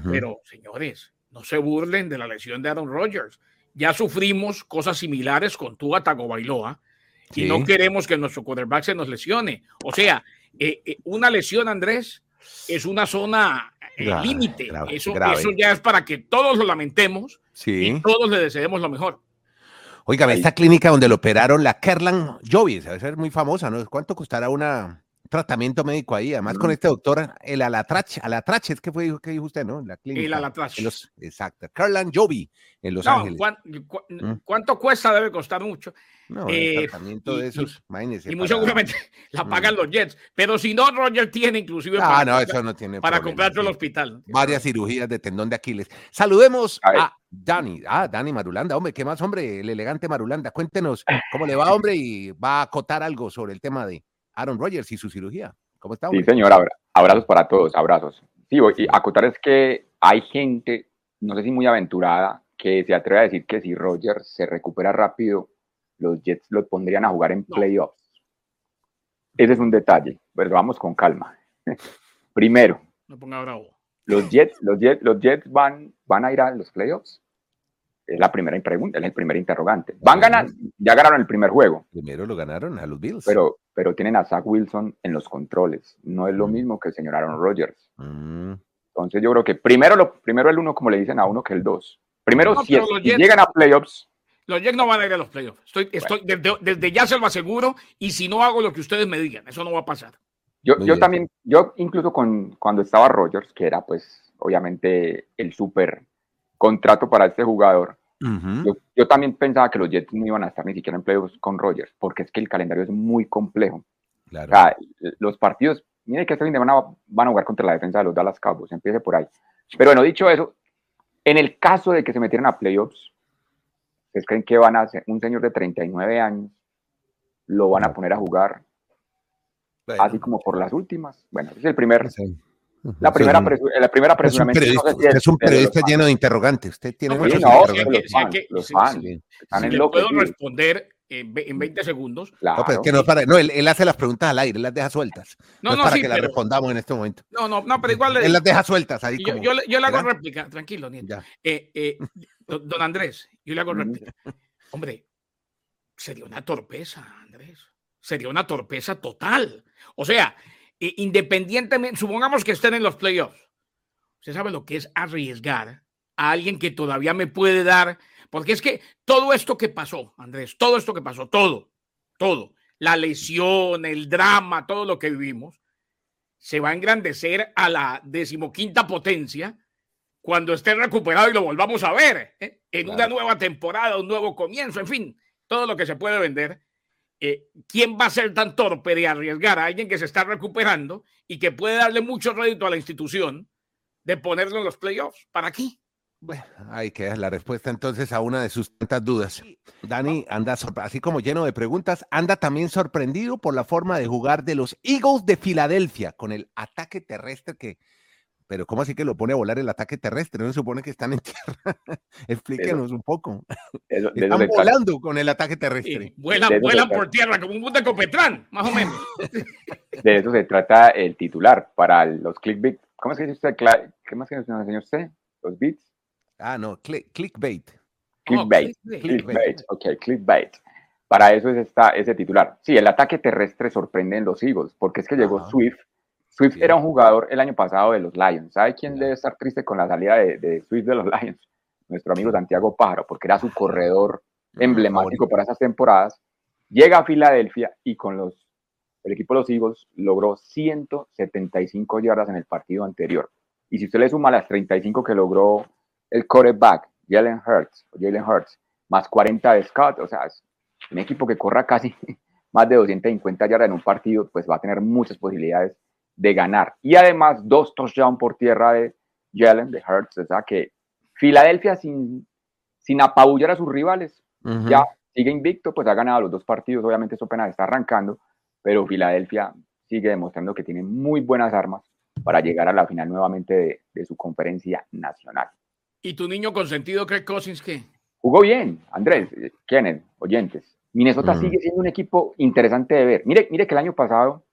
Pero, señores, no se burlen de la lesión de Aaron Rodgers. Ya sufrimos cosas similares con Tua Tagovailoa y Sí. no queremos que nuestro quarterback se nos lesione. O sea, eh, eh, una lesión, Andrés, es una zona eh, límite. Eso, ya es para que todos lo lamentemos Sí. y todos le deseemos lo mejor. Óigame, esta clínica donde lo operaron, la Kerlan Jovis, debe ser muy famosa, ¿no? ¿Cuánto costará una, un tratamiento médico ahí? Además, con este doctor, el Alatrache, Alatrache, es que fue que dijo usted, ¿no? La clínica. El Alatrache. los- exacto. Kerlan Jovi, en Los No, Ángeles. ¿cuán- cu- Mm. ¿Cuánto cuesta? Debe costar mucho. No, Eh, el tratamiento y- de y- esos, imagínese. Y muy para- seguramente la pagan los Jets. Pero si no, Roger tiene inclusive Ah, para, no, comprar- eso no tiene para comprarlo al hospital. Varias cirugías de tendón de Aquiles. Saludemos A a Dani. Ah, Dani Marulanda. Hombre, ¿qué más, hombre? El elegante Marulanda. Cuéntenos cómo le va, hombre, y va a acotar algo sobre el tema de Aaron Rodgers y su cirugía. ¿Cómo está, Sí, señor, abra- abrazos para todos, abrazos. Sí, voy- y acotar es que hay gente, no sé si muy aventurada, que se atreve a decir que si Rogers se recupera rápido, los Jets lo pondrían a jugar en playoffs. Ese es un detalle, pero vamos con calma. Primero, No ponga bravo. los Jets, los Jets, los Jets van, van a ir a los playoffs. Es la primera pregunta, es el primer interrogante. Van ganando, ya ganaron el primer juego, Primero lo ganaron a los Bills. pero, pero tienen a Zach Wilson en los controles. No es lo mismo que el señor Aaron Rodgers. Mm, Entonces yo creo que primero, lo, primero el uno, como le dicen a uno, que el dos. Primero, No, si, es- los si Jets- llegan a playoffs, Los Jets no van a ir a los playoffs. Estoy, estoy, desde, desde ya se lo aseguro. Y si no hago lo que ustedes me digan, eso no va a pasar. yo, Muy yo bien. también, yo incluso con, cuando estaba Rodgers, que era pues obviamente el súper contrato para este jugador, ujú. yo, yo también pensaba que los Jets no iban a estar ni siquiera en playoffs con Rodgers, porque es que el calendario es muy complejo. Claro. O sea, los partidos, mire que este fin de semana van a jugar contra la defensa de los Dallas Cowboys, empiece por ahí. Pero bueno, dicho eso, en el caso de que se metieran a playoffs, ¿ustedes creen que van a hacer un señor de 39 años? Lo van a poner a jugar Bueno, así como por las últimas. Bueno, ese es el primer, sí. La primera, es apresu- la primera es un periodista, no sé si usted es un periodista fans- lleno de interrogantes. Usted tiene No, muchos interrogantes. los es fans, fans. puedo responder en, ve- en 20 segundos. Claro. No, pero es que no es para. No, él, él hace las preguntas al aire, él las deja sueltas. No, No, es no, para sí, que las respondamos en este momento. No, no, no, pero igual le Él las deja sueltas ahí. yo, como, yo, le- yo le hago ¿verdad? réplica, tranquilo, Nieto. Ya. Eh, eh, don Andrés, yo le hago réplica. Hombre, sería una torpeza, Andrés. Sería una torpeza total. O sea, eh, independientemente, supongamos que estén en los playoffs. Usted sabe lo que es arriesgar a alguien que todavía me puede dar, porque es que todo esto que pasó, Andrés, todo esto que pasó, todo, todo, la lesión, el drama, todo lo que vivimos, se va a engrandecer a la decimoquinta potencia cuando esté recuperado y lo volvamos a ver ¿eh? en una nueva temporada, un nuevo comienzo, en fin, todo lo que se puede vender. Eh, ¿Quién va a ser tan torpe de arriesgar a alguien que se está recuperando y que puede darle mucho rédito a la institución de ponerlo en los playoffs? ¿Para qué? Bueno, ahí queda la respuesta entonces a una de sus tantas dudas. Dani anda, así como lleno de preguntas, anda también sorprendido por la forma de jugar de los Eagles de Filadelfia con el ataque terrestre que... Pero ¿cómo así que lo pone a volar el ataque terrestre? No se supone que están en tierra. Explíquenos un poco. Eso- eso Están volando con el ataque Sí, terrestre. vuelan de eso se vuelan trata. por tierra como un de Copetrán, más o menos. De eso se trata el titular para los clickbait. ¿Cómo es que dice usted? ¿Qué más que nos enseñó usted? Los beats. Ah, no, cli- clickbait. Clickbait. clickbait. clickbait. Ok, clickbait. Para eso es esta, ese titular. Sí, el ataque terrestre sorprende en los Eagles, porque es que llegó Ajá. Swift. Swift era un jugador el año pasado de los Lions. ¿Sabe quién debe estar triste con la salida de, de Swift de los Lions? Nuestro amigo Santiago Pájaro, porque era su corredor emblemático para esas temporadas. Llega a Filadelfia y con los, el equipo de los Eagles logró 175 yardas en el partido anterior. Y si usted le suma las 35 que logró el quarterback, Jalen Hurts, Jalen Hurts, más 40 de Scott, o sea, es un equipo que corra casi más de 250 yardas en un partido, pues va a tener muchas posibilidades de ganar. Y además, dos touchdowns por tierra de Jalen, de Hurts, o sea que Filadelfia sin, sin apabullar a sus rivales. Ya sigue invicto, pues ha ganado los dos partidos, obviamente eso apenas está arrancando, pero Filadelfia sigue demostrando que tiene muy buenas armas para llegar a la final nuevamente de, de su conferencia nacional. ¿Y tu niño consentido, Craig Cousins, qué? Jugó bien, Andrés, eh, Kenneth, oyentes. Minnesota Mm. sigue siendo un equipo interesante de ver. Mire, mire que el año pasado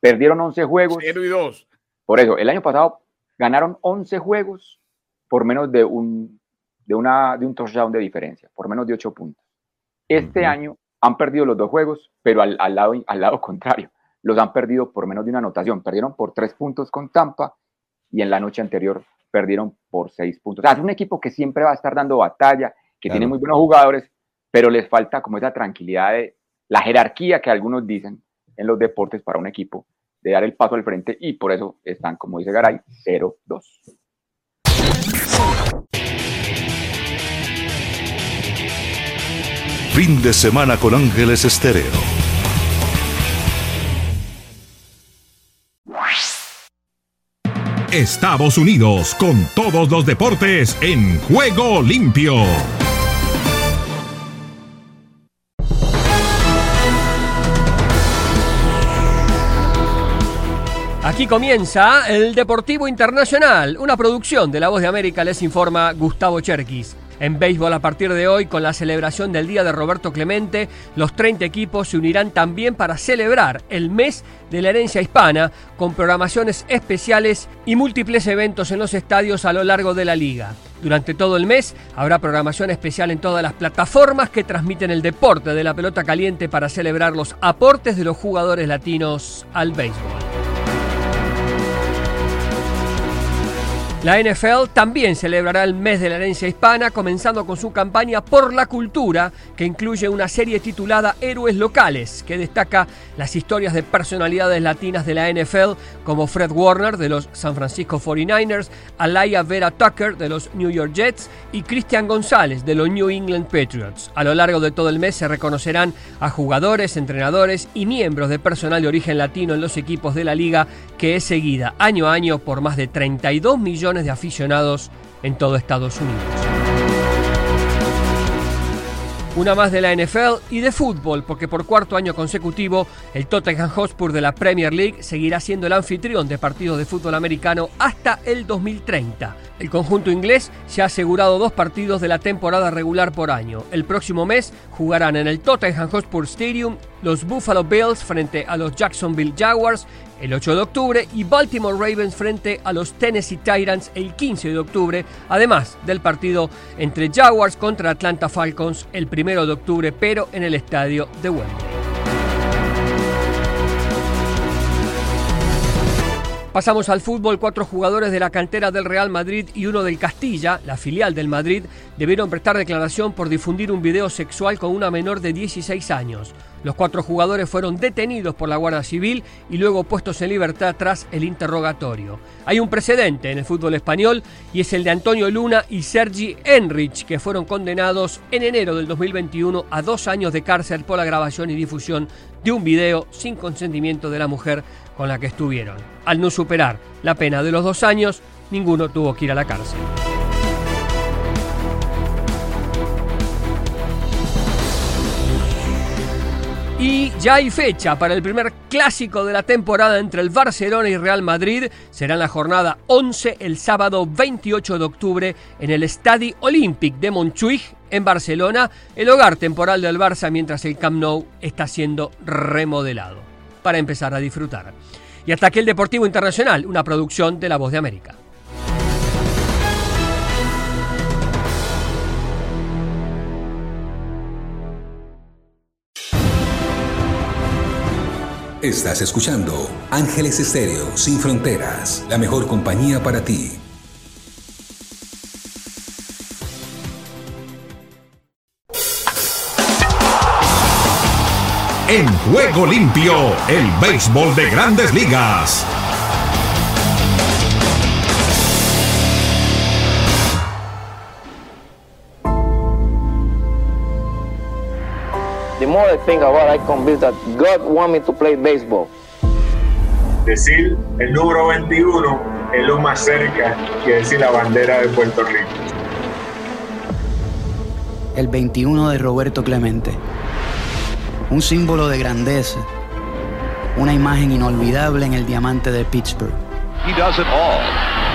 perdieron 11 juegos. 0 y 2. Por eso, el año pasado ganaron 11 juegos por menos de un, de una, de un touchdown de diferencia, por menos de 8 puntos. Este año han perdido los dos juegos, pero al, al lado, al lado contrario, los han perdido por menos de una anotación. Perdieron por 3 puntos con Tampa y en la noche anterior perdieron por 6 puntos. O sea, es un equipo que siempre va a estar dando batalla, que tiene muy buenos jugadores, pero les falta como esa tranquilidad de la jerarquía que algunos dicen en los deportes para un equipo de dar el paso al frente y por eso están, como dice Garay, 0-2. Fin de semana con Ángeles Estéreo. Estados Unidos con todos los deportes en juego limpio. Aquí comienza el Deportivo Internacional, una producción de La Voz de América, les informa Gustavo Cherkis. En béisbol a partir de hoy, con la celebración del Día de Roberto Clemente, los 30 equipos se unirán también para celebrar el mes de la herencia hispana, con programaciones especiales y múltiples eventos en los estadios a lo largo de la liga. Durante todo el mes habrá programación especial en todas las plataformas que transmiten el deporte de la pelota caliente para celebrar los aportes de los jugadores latinos al béisbol. La NFL también celebrará el mes de la herencia hispana, comenzando con su campaña por la cultura, que incluye una serie titulada Héroes Locales, que destaca las historias de personalidades latinas de la NFL, como Fred Warner de los San Francisco 49ers, Alaya Vera Tucker de los New York Jets y Cristian González de los New England Patriots. A lo largo de todo el mes se reconocerán a jugadores, entrenadores y miembros de personal de origen latino en los equipos de la liga, que es seguida año a año por más de 32 millones de aficionados en todo Estados Unidos. Una más de la NFL y de fútbol, porque por cuarto año consecutivo el Tottenham Hotspur de la Premier League seguirá siendo el anfitrión de partidos de fútbol americano hasta el 2030. El conjunto inglés se ha asegurado dos partidos de la temporada regular por año. El próximo mes jugarán en el Tottenham Hotspur Stadium los Buffalo Bills frente a los Jacksonville Jaguars el 8 de octubre y Baltimore Ravens frente a los Tennessee Titans el 15 de octubre, además del partido entre Jaguars contra Atlanta Falcons el 1 de octubre, pero en el estadio de Wembley. Pasamos al fútbol. Cuatro jugadores de la cantera del Real Madrid y uno del Castilla, la filial del Madrid, debieron prestar declaración por difundir un video sexual con una menor de 16 años. Los cuatro jugadores fueron detenidos por la Guardia Civil y luego puestos en libertad tras el interrogatorio. Hay un precedente en el fútbol español y es el de Antonio Luna y Sergi Enrich, que fueron condenados en enero del 2021 a dos años de cárcel por la grabación y difusión de un video sin consentimiento de la mujer con la que estuvieron. Al no superar la pena de los dos años, ninguno tuvo que ir a la cárcel. Y ya hay fecha para el primer clásico de la temporada entre el Barcelona y Real Madrid. Será en la jornada 11 el sábado 28 de octubre en el Estadi Olympic de Montjuïc en Barcelona, el hogar temporal del Barça mientras el Camp Nou está siendo remodelado. Para empezar a disfrutar. Y hasta aquí el Deportivo Internacional, una producción de La Voz de América. Estás escuchando Ángeles Estéreo Sin Fronteras, la mejor compañía para ti. En juego limpio, el béisbol de grandes ligas. The more I think about it, I'm convinced that God want me to play baseball. Decir el número 21 es lo más cerca que decir la bandera de Puerto Rico. el 21 de Roberto Clemente. Un símbolo de grandeza, una imagen inolvidable en el diamante de Pittsburgh. He does it all.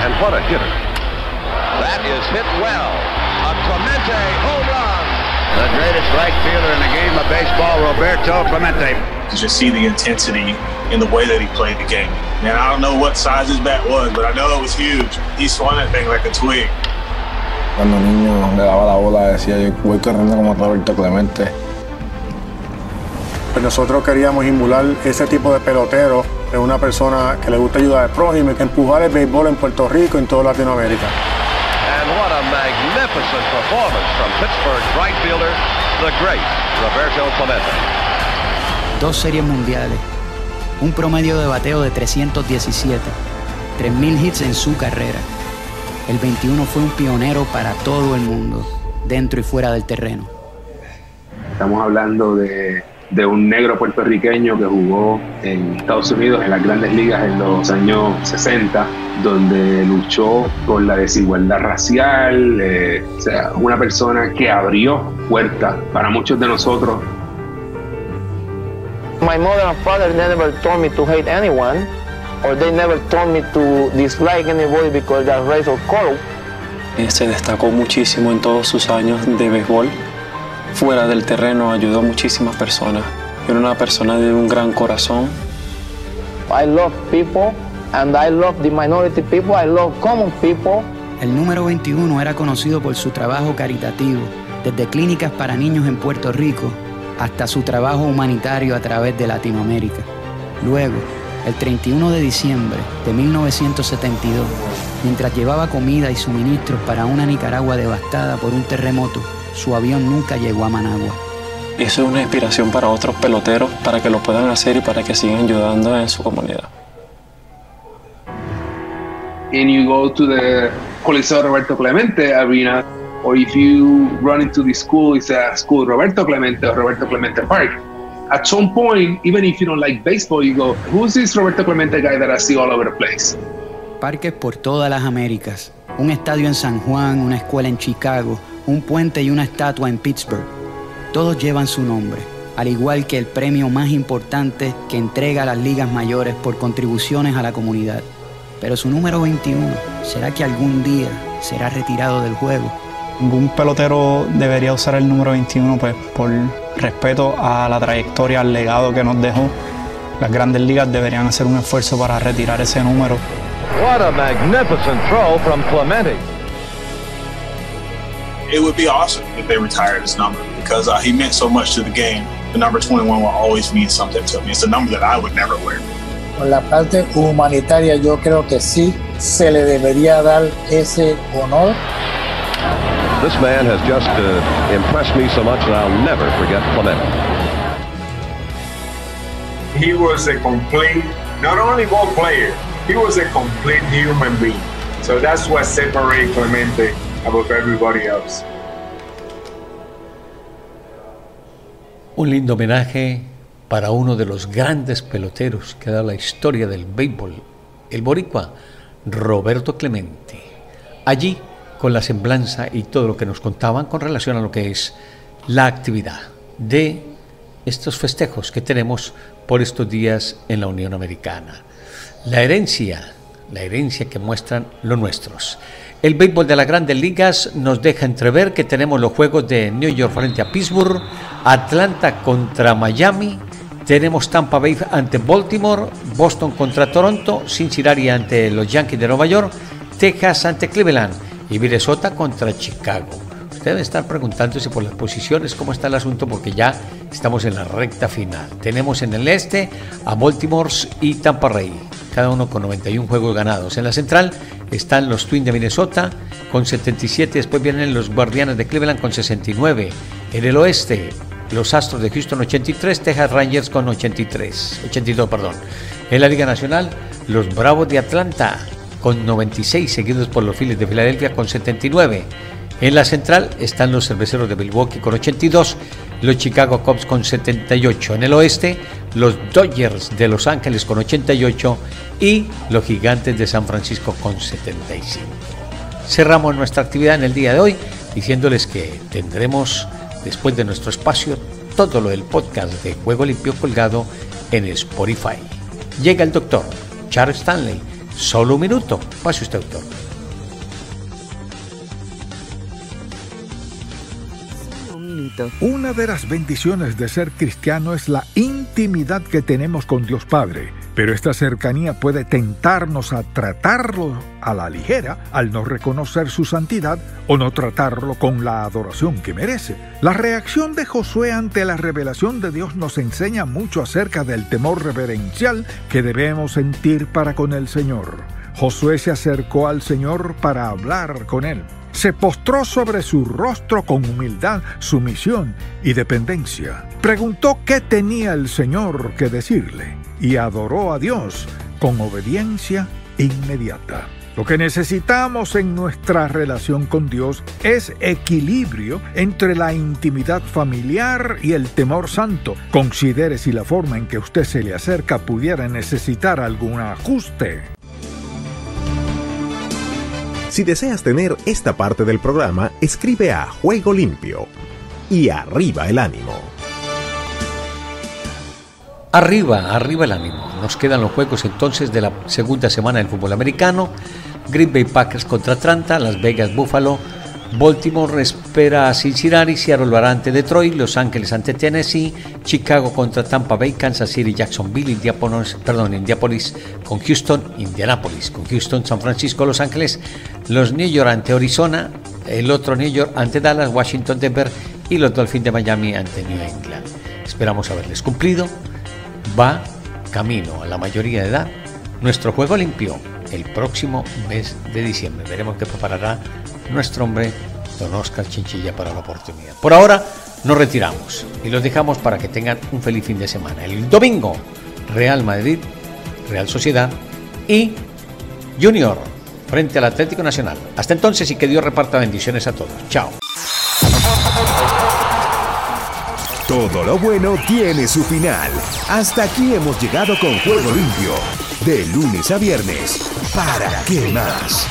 And what a hitter. That is hit well. A Clemente home run. The greatest right fielder in the game of baseball, Roberto Clemente. You just see the intensity in the way that he played the game. Man, I don't know what size his bat was, but I know it was huge. He swung that thing like a twig. Cuando niño le daba la bola, decía yo voy corriendo como Roberto Clemente. Pues nosotros queríamos emular ese tipo de pelotero de una persona que le gusta ayudar al prójimo y que empujar el béisbol en Puerto Rico y en toda Latinoamérica. Magnificent performance from Pittsburgh's right fielder, the great Roberto Clemente. Dos series mundiales, un promedio de bateo de 317, 3.000 hits en su carrera. El 21 fue un pionero para todo el mundo, dentro y fuera del terreno. Estamos hablando de, de, un negro puertorriqueño que jugó en Estados Unidos en las grandes ligas en los años 60, donde luchó con la desigualdad racial, eh, o sea, una persona que abrió puertas para muchos de nosotros. My mother and father never told me to hate anyone, or they never told me to dislike anybody because they're race or color. Se destacó muchísimo en todos sus años de béisbol. Fuera del terreno ayudó a muchísimas personas. Era una persona de un gran corazón. I love people and I love the minority people. I love common people. El número 21 era conocido por su trabajo caritativo, desde clínicas para niños en Puerto Rico hasta su trabajo humanitario a través de Latinoamérica. Luego, el 31 de diciembre de 1972, mientras llevaba comida y suministros para una Nicaragua devastada por un terremoto, su avión nunca llegó a Managua. Eso es una inspiración para otros peloteros, para que lo puedan hacer y para que sigan ayudando en su comunidad. And you go to the Coliseo Roberto Clemente arena, or if you run into the school, it's a school Roberto Clemente or Roberto Clemente Park. At some point, even if you don't like baseball, you go, who's this Roberto Clemente guy that I see all over the place? Parques por todas las Américas, un estadio en San Juan, una escuela en Chicago, un puente y una estatua en Pittsburgh. Todos llevan su nombre, al igual que el premio más importante que entrega las ligas mayores por contribuciones a la comunidad. Pero su número 21, ¿será que algún día será retirado del juego? Ningún pelotero debería usar el número 21 pues, por respeto a la trayectoria, al legado que nos dejó. Las grandes ligas deberían hacer un esfuerzo para retirar ese número. What a magnificent throw from Clemente. It would be awesome if they retired his number because uh, he meant so much to the game. The number 21 will always mean something to me. It's a number that I would never wear. Por la parte humanitaria yo creo que sí se le debería dar ese honor. This man has just uh, impressed me so much that I'll never forget Clemente. He was a complete, not only ball player, he was a complete human being. So that's what separates Clemente above everybody else. Un lindo homenaje para uno de los grandes peloteros que da la historia del béisbol, el boricua Roberto Clemente. Allí, con la semblanza y todo lo que nos contaban con relación a lo que es la actividad de estos festejos que tenemos por estos días en la Unión Americana. La herencia, la herencia que muestran los nuestros. El béisbol de las grandes ligas nos deja entrever que tenemos los juegos de New York frente a Pittsburgh, Atlanta contra Miami, tenemos Tampa Bay ante Baltimore, Boston contra Toronto, Cincinnati ante los Yankees de Nueva York, Texas ante Cleveland y Minnesota contra Chicago. Ustedes están preguntándose por las posiciones, cómo está el asunto, porque ya estamos en la recta final. Tenemos en el este a Baltimore y Tampa Bay, cada uno con 91 juegos ganados. En la central están los Twins de Minnesota con 77, después vienen los Guardianes de Cleveland con 69. En el oeste, los Astros de Houston 83, Texas Rangers con 83, 82, perdón. En la Liga Nacional, los Bravos de Atlanta con 96, seguidos por los Phillies de Filadelfia con 79. En la central están los Cerveceros de Milwaukee con 82, los Chicago Cubs con 78. En el oeste, los Dodgers de Los Ángeles con 88 y los Gigantes de San Francisco con 75. cerramos nuestra actividad en el día de hoy diciéndoles que tendremos después de nuestro espacio todo lo del podcast de Juego Limpio colgado en Spotify. Llega el doctor Charles Stanley. Solo un minuto. Pase usted, doctor. Una de las bendiciones de ser cristiano es la intimidad que tenemos con Dios Padre, pero esta cercanía puede tentarnos a tratarlo a la ligera al no reconocer su santidad o no tratarlo con la adoración que merece. La reacción de Josué ante la revelación de Dios nos enseña mucho acerca del temor reverencial que debemos sentir para con el Señor. Josué se acercó al Señor para hablar con él se postró sobre su rostro con humildad, sumisión y dependencia. Preguntó qué tenía el Señor que decirle y adoró a Dios con obediencia inmediata. Lo que necesitamos en nuestra relación con Dios es equilibrio entre la intimidad familiar y el temor santo. Considere si la forma en que usted se le acerca pudiera necesitar algún ajuste. Si deseas tener esta parte del programa, escribe a Juego Limpio y arriba el ánimo. Arriba, arriba el ánimo. Nos quedan los juegos entonces de la segunda semana del fútbol americano. Green Bay Packers contra Atlanta, Las Vegas Buffalo Baltimore espera a Cincinnati, Seattle ante Detroit, Los Ángeles ante Tennessee, Chicago contra Tampa Bay, Kansas City, Jacksonville, Indianapolis, perdón, Indianapolis con Houston, Indianapolis con Houston, San Francisco, Los Ángeles, los New York ante Arizona, el otro New York ante Dallas, Washington, Denver y los Dolphins de Miami ante New England. Esperamos haberles cumplido. Va camino a la mayoría de edad nuestro juego limpio el próximo mes de diciembre. Veremos qué preparará nuestro hombre, don Oscar Chinchilla, para la oportunidad. Por ahora nos retiramos y los dejamos para que tengan un feliz fin de semana. El domingo, Real Madrid, Real Sociedad y Junior frente al Atlético Nacional. Hasta entonces y que Dios reparta bendiciones a todos. Chao. Todo lo bueno tiene su final. Hasta aquí hemos llegado con Juego Limpio. De lunes a viernes. ¿Para qué más?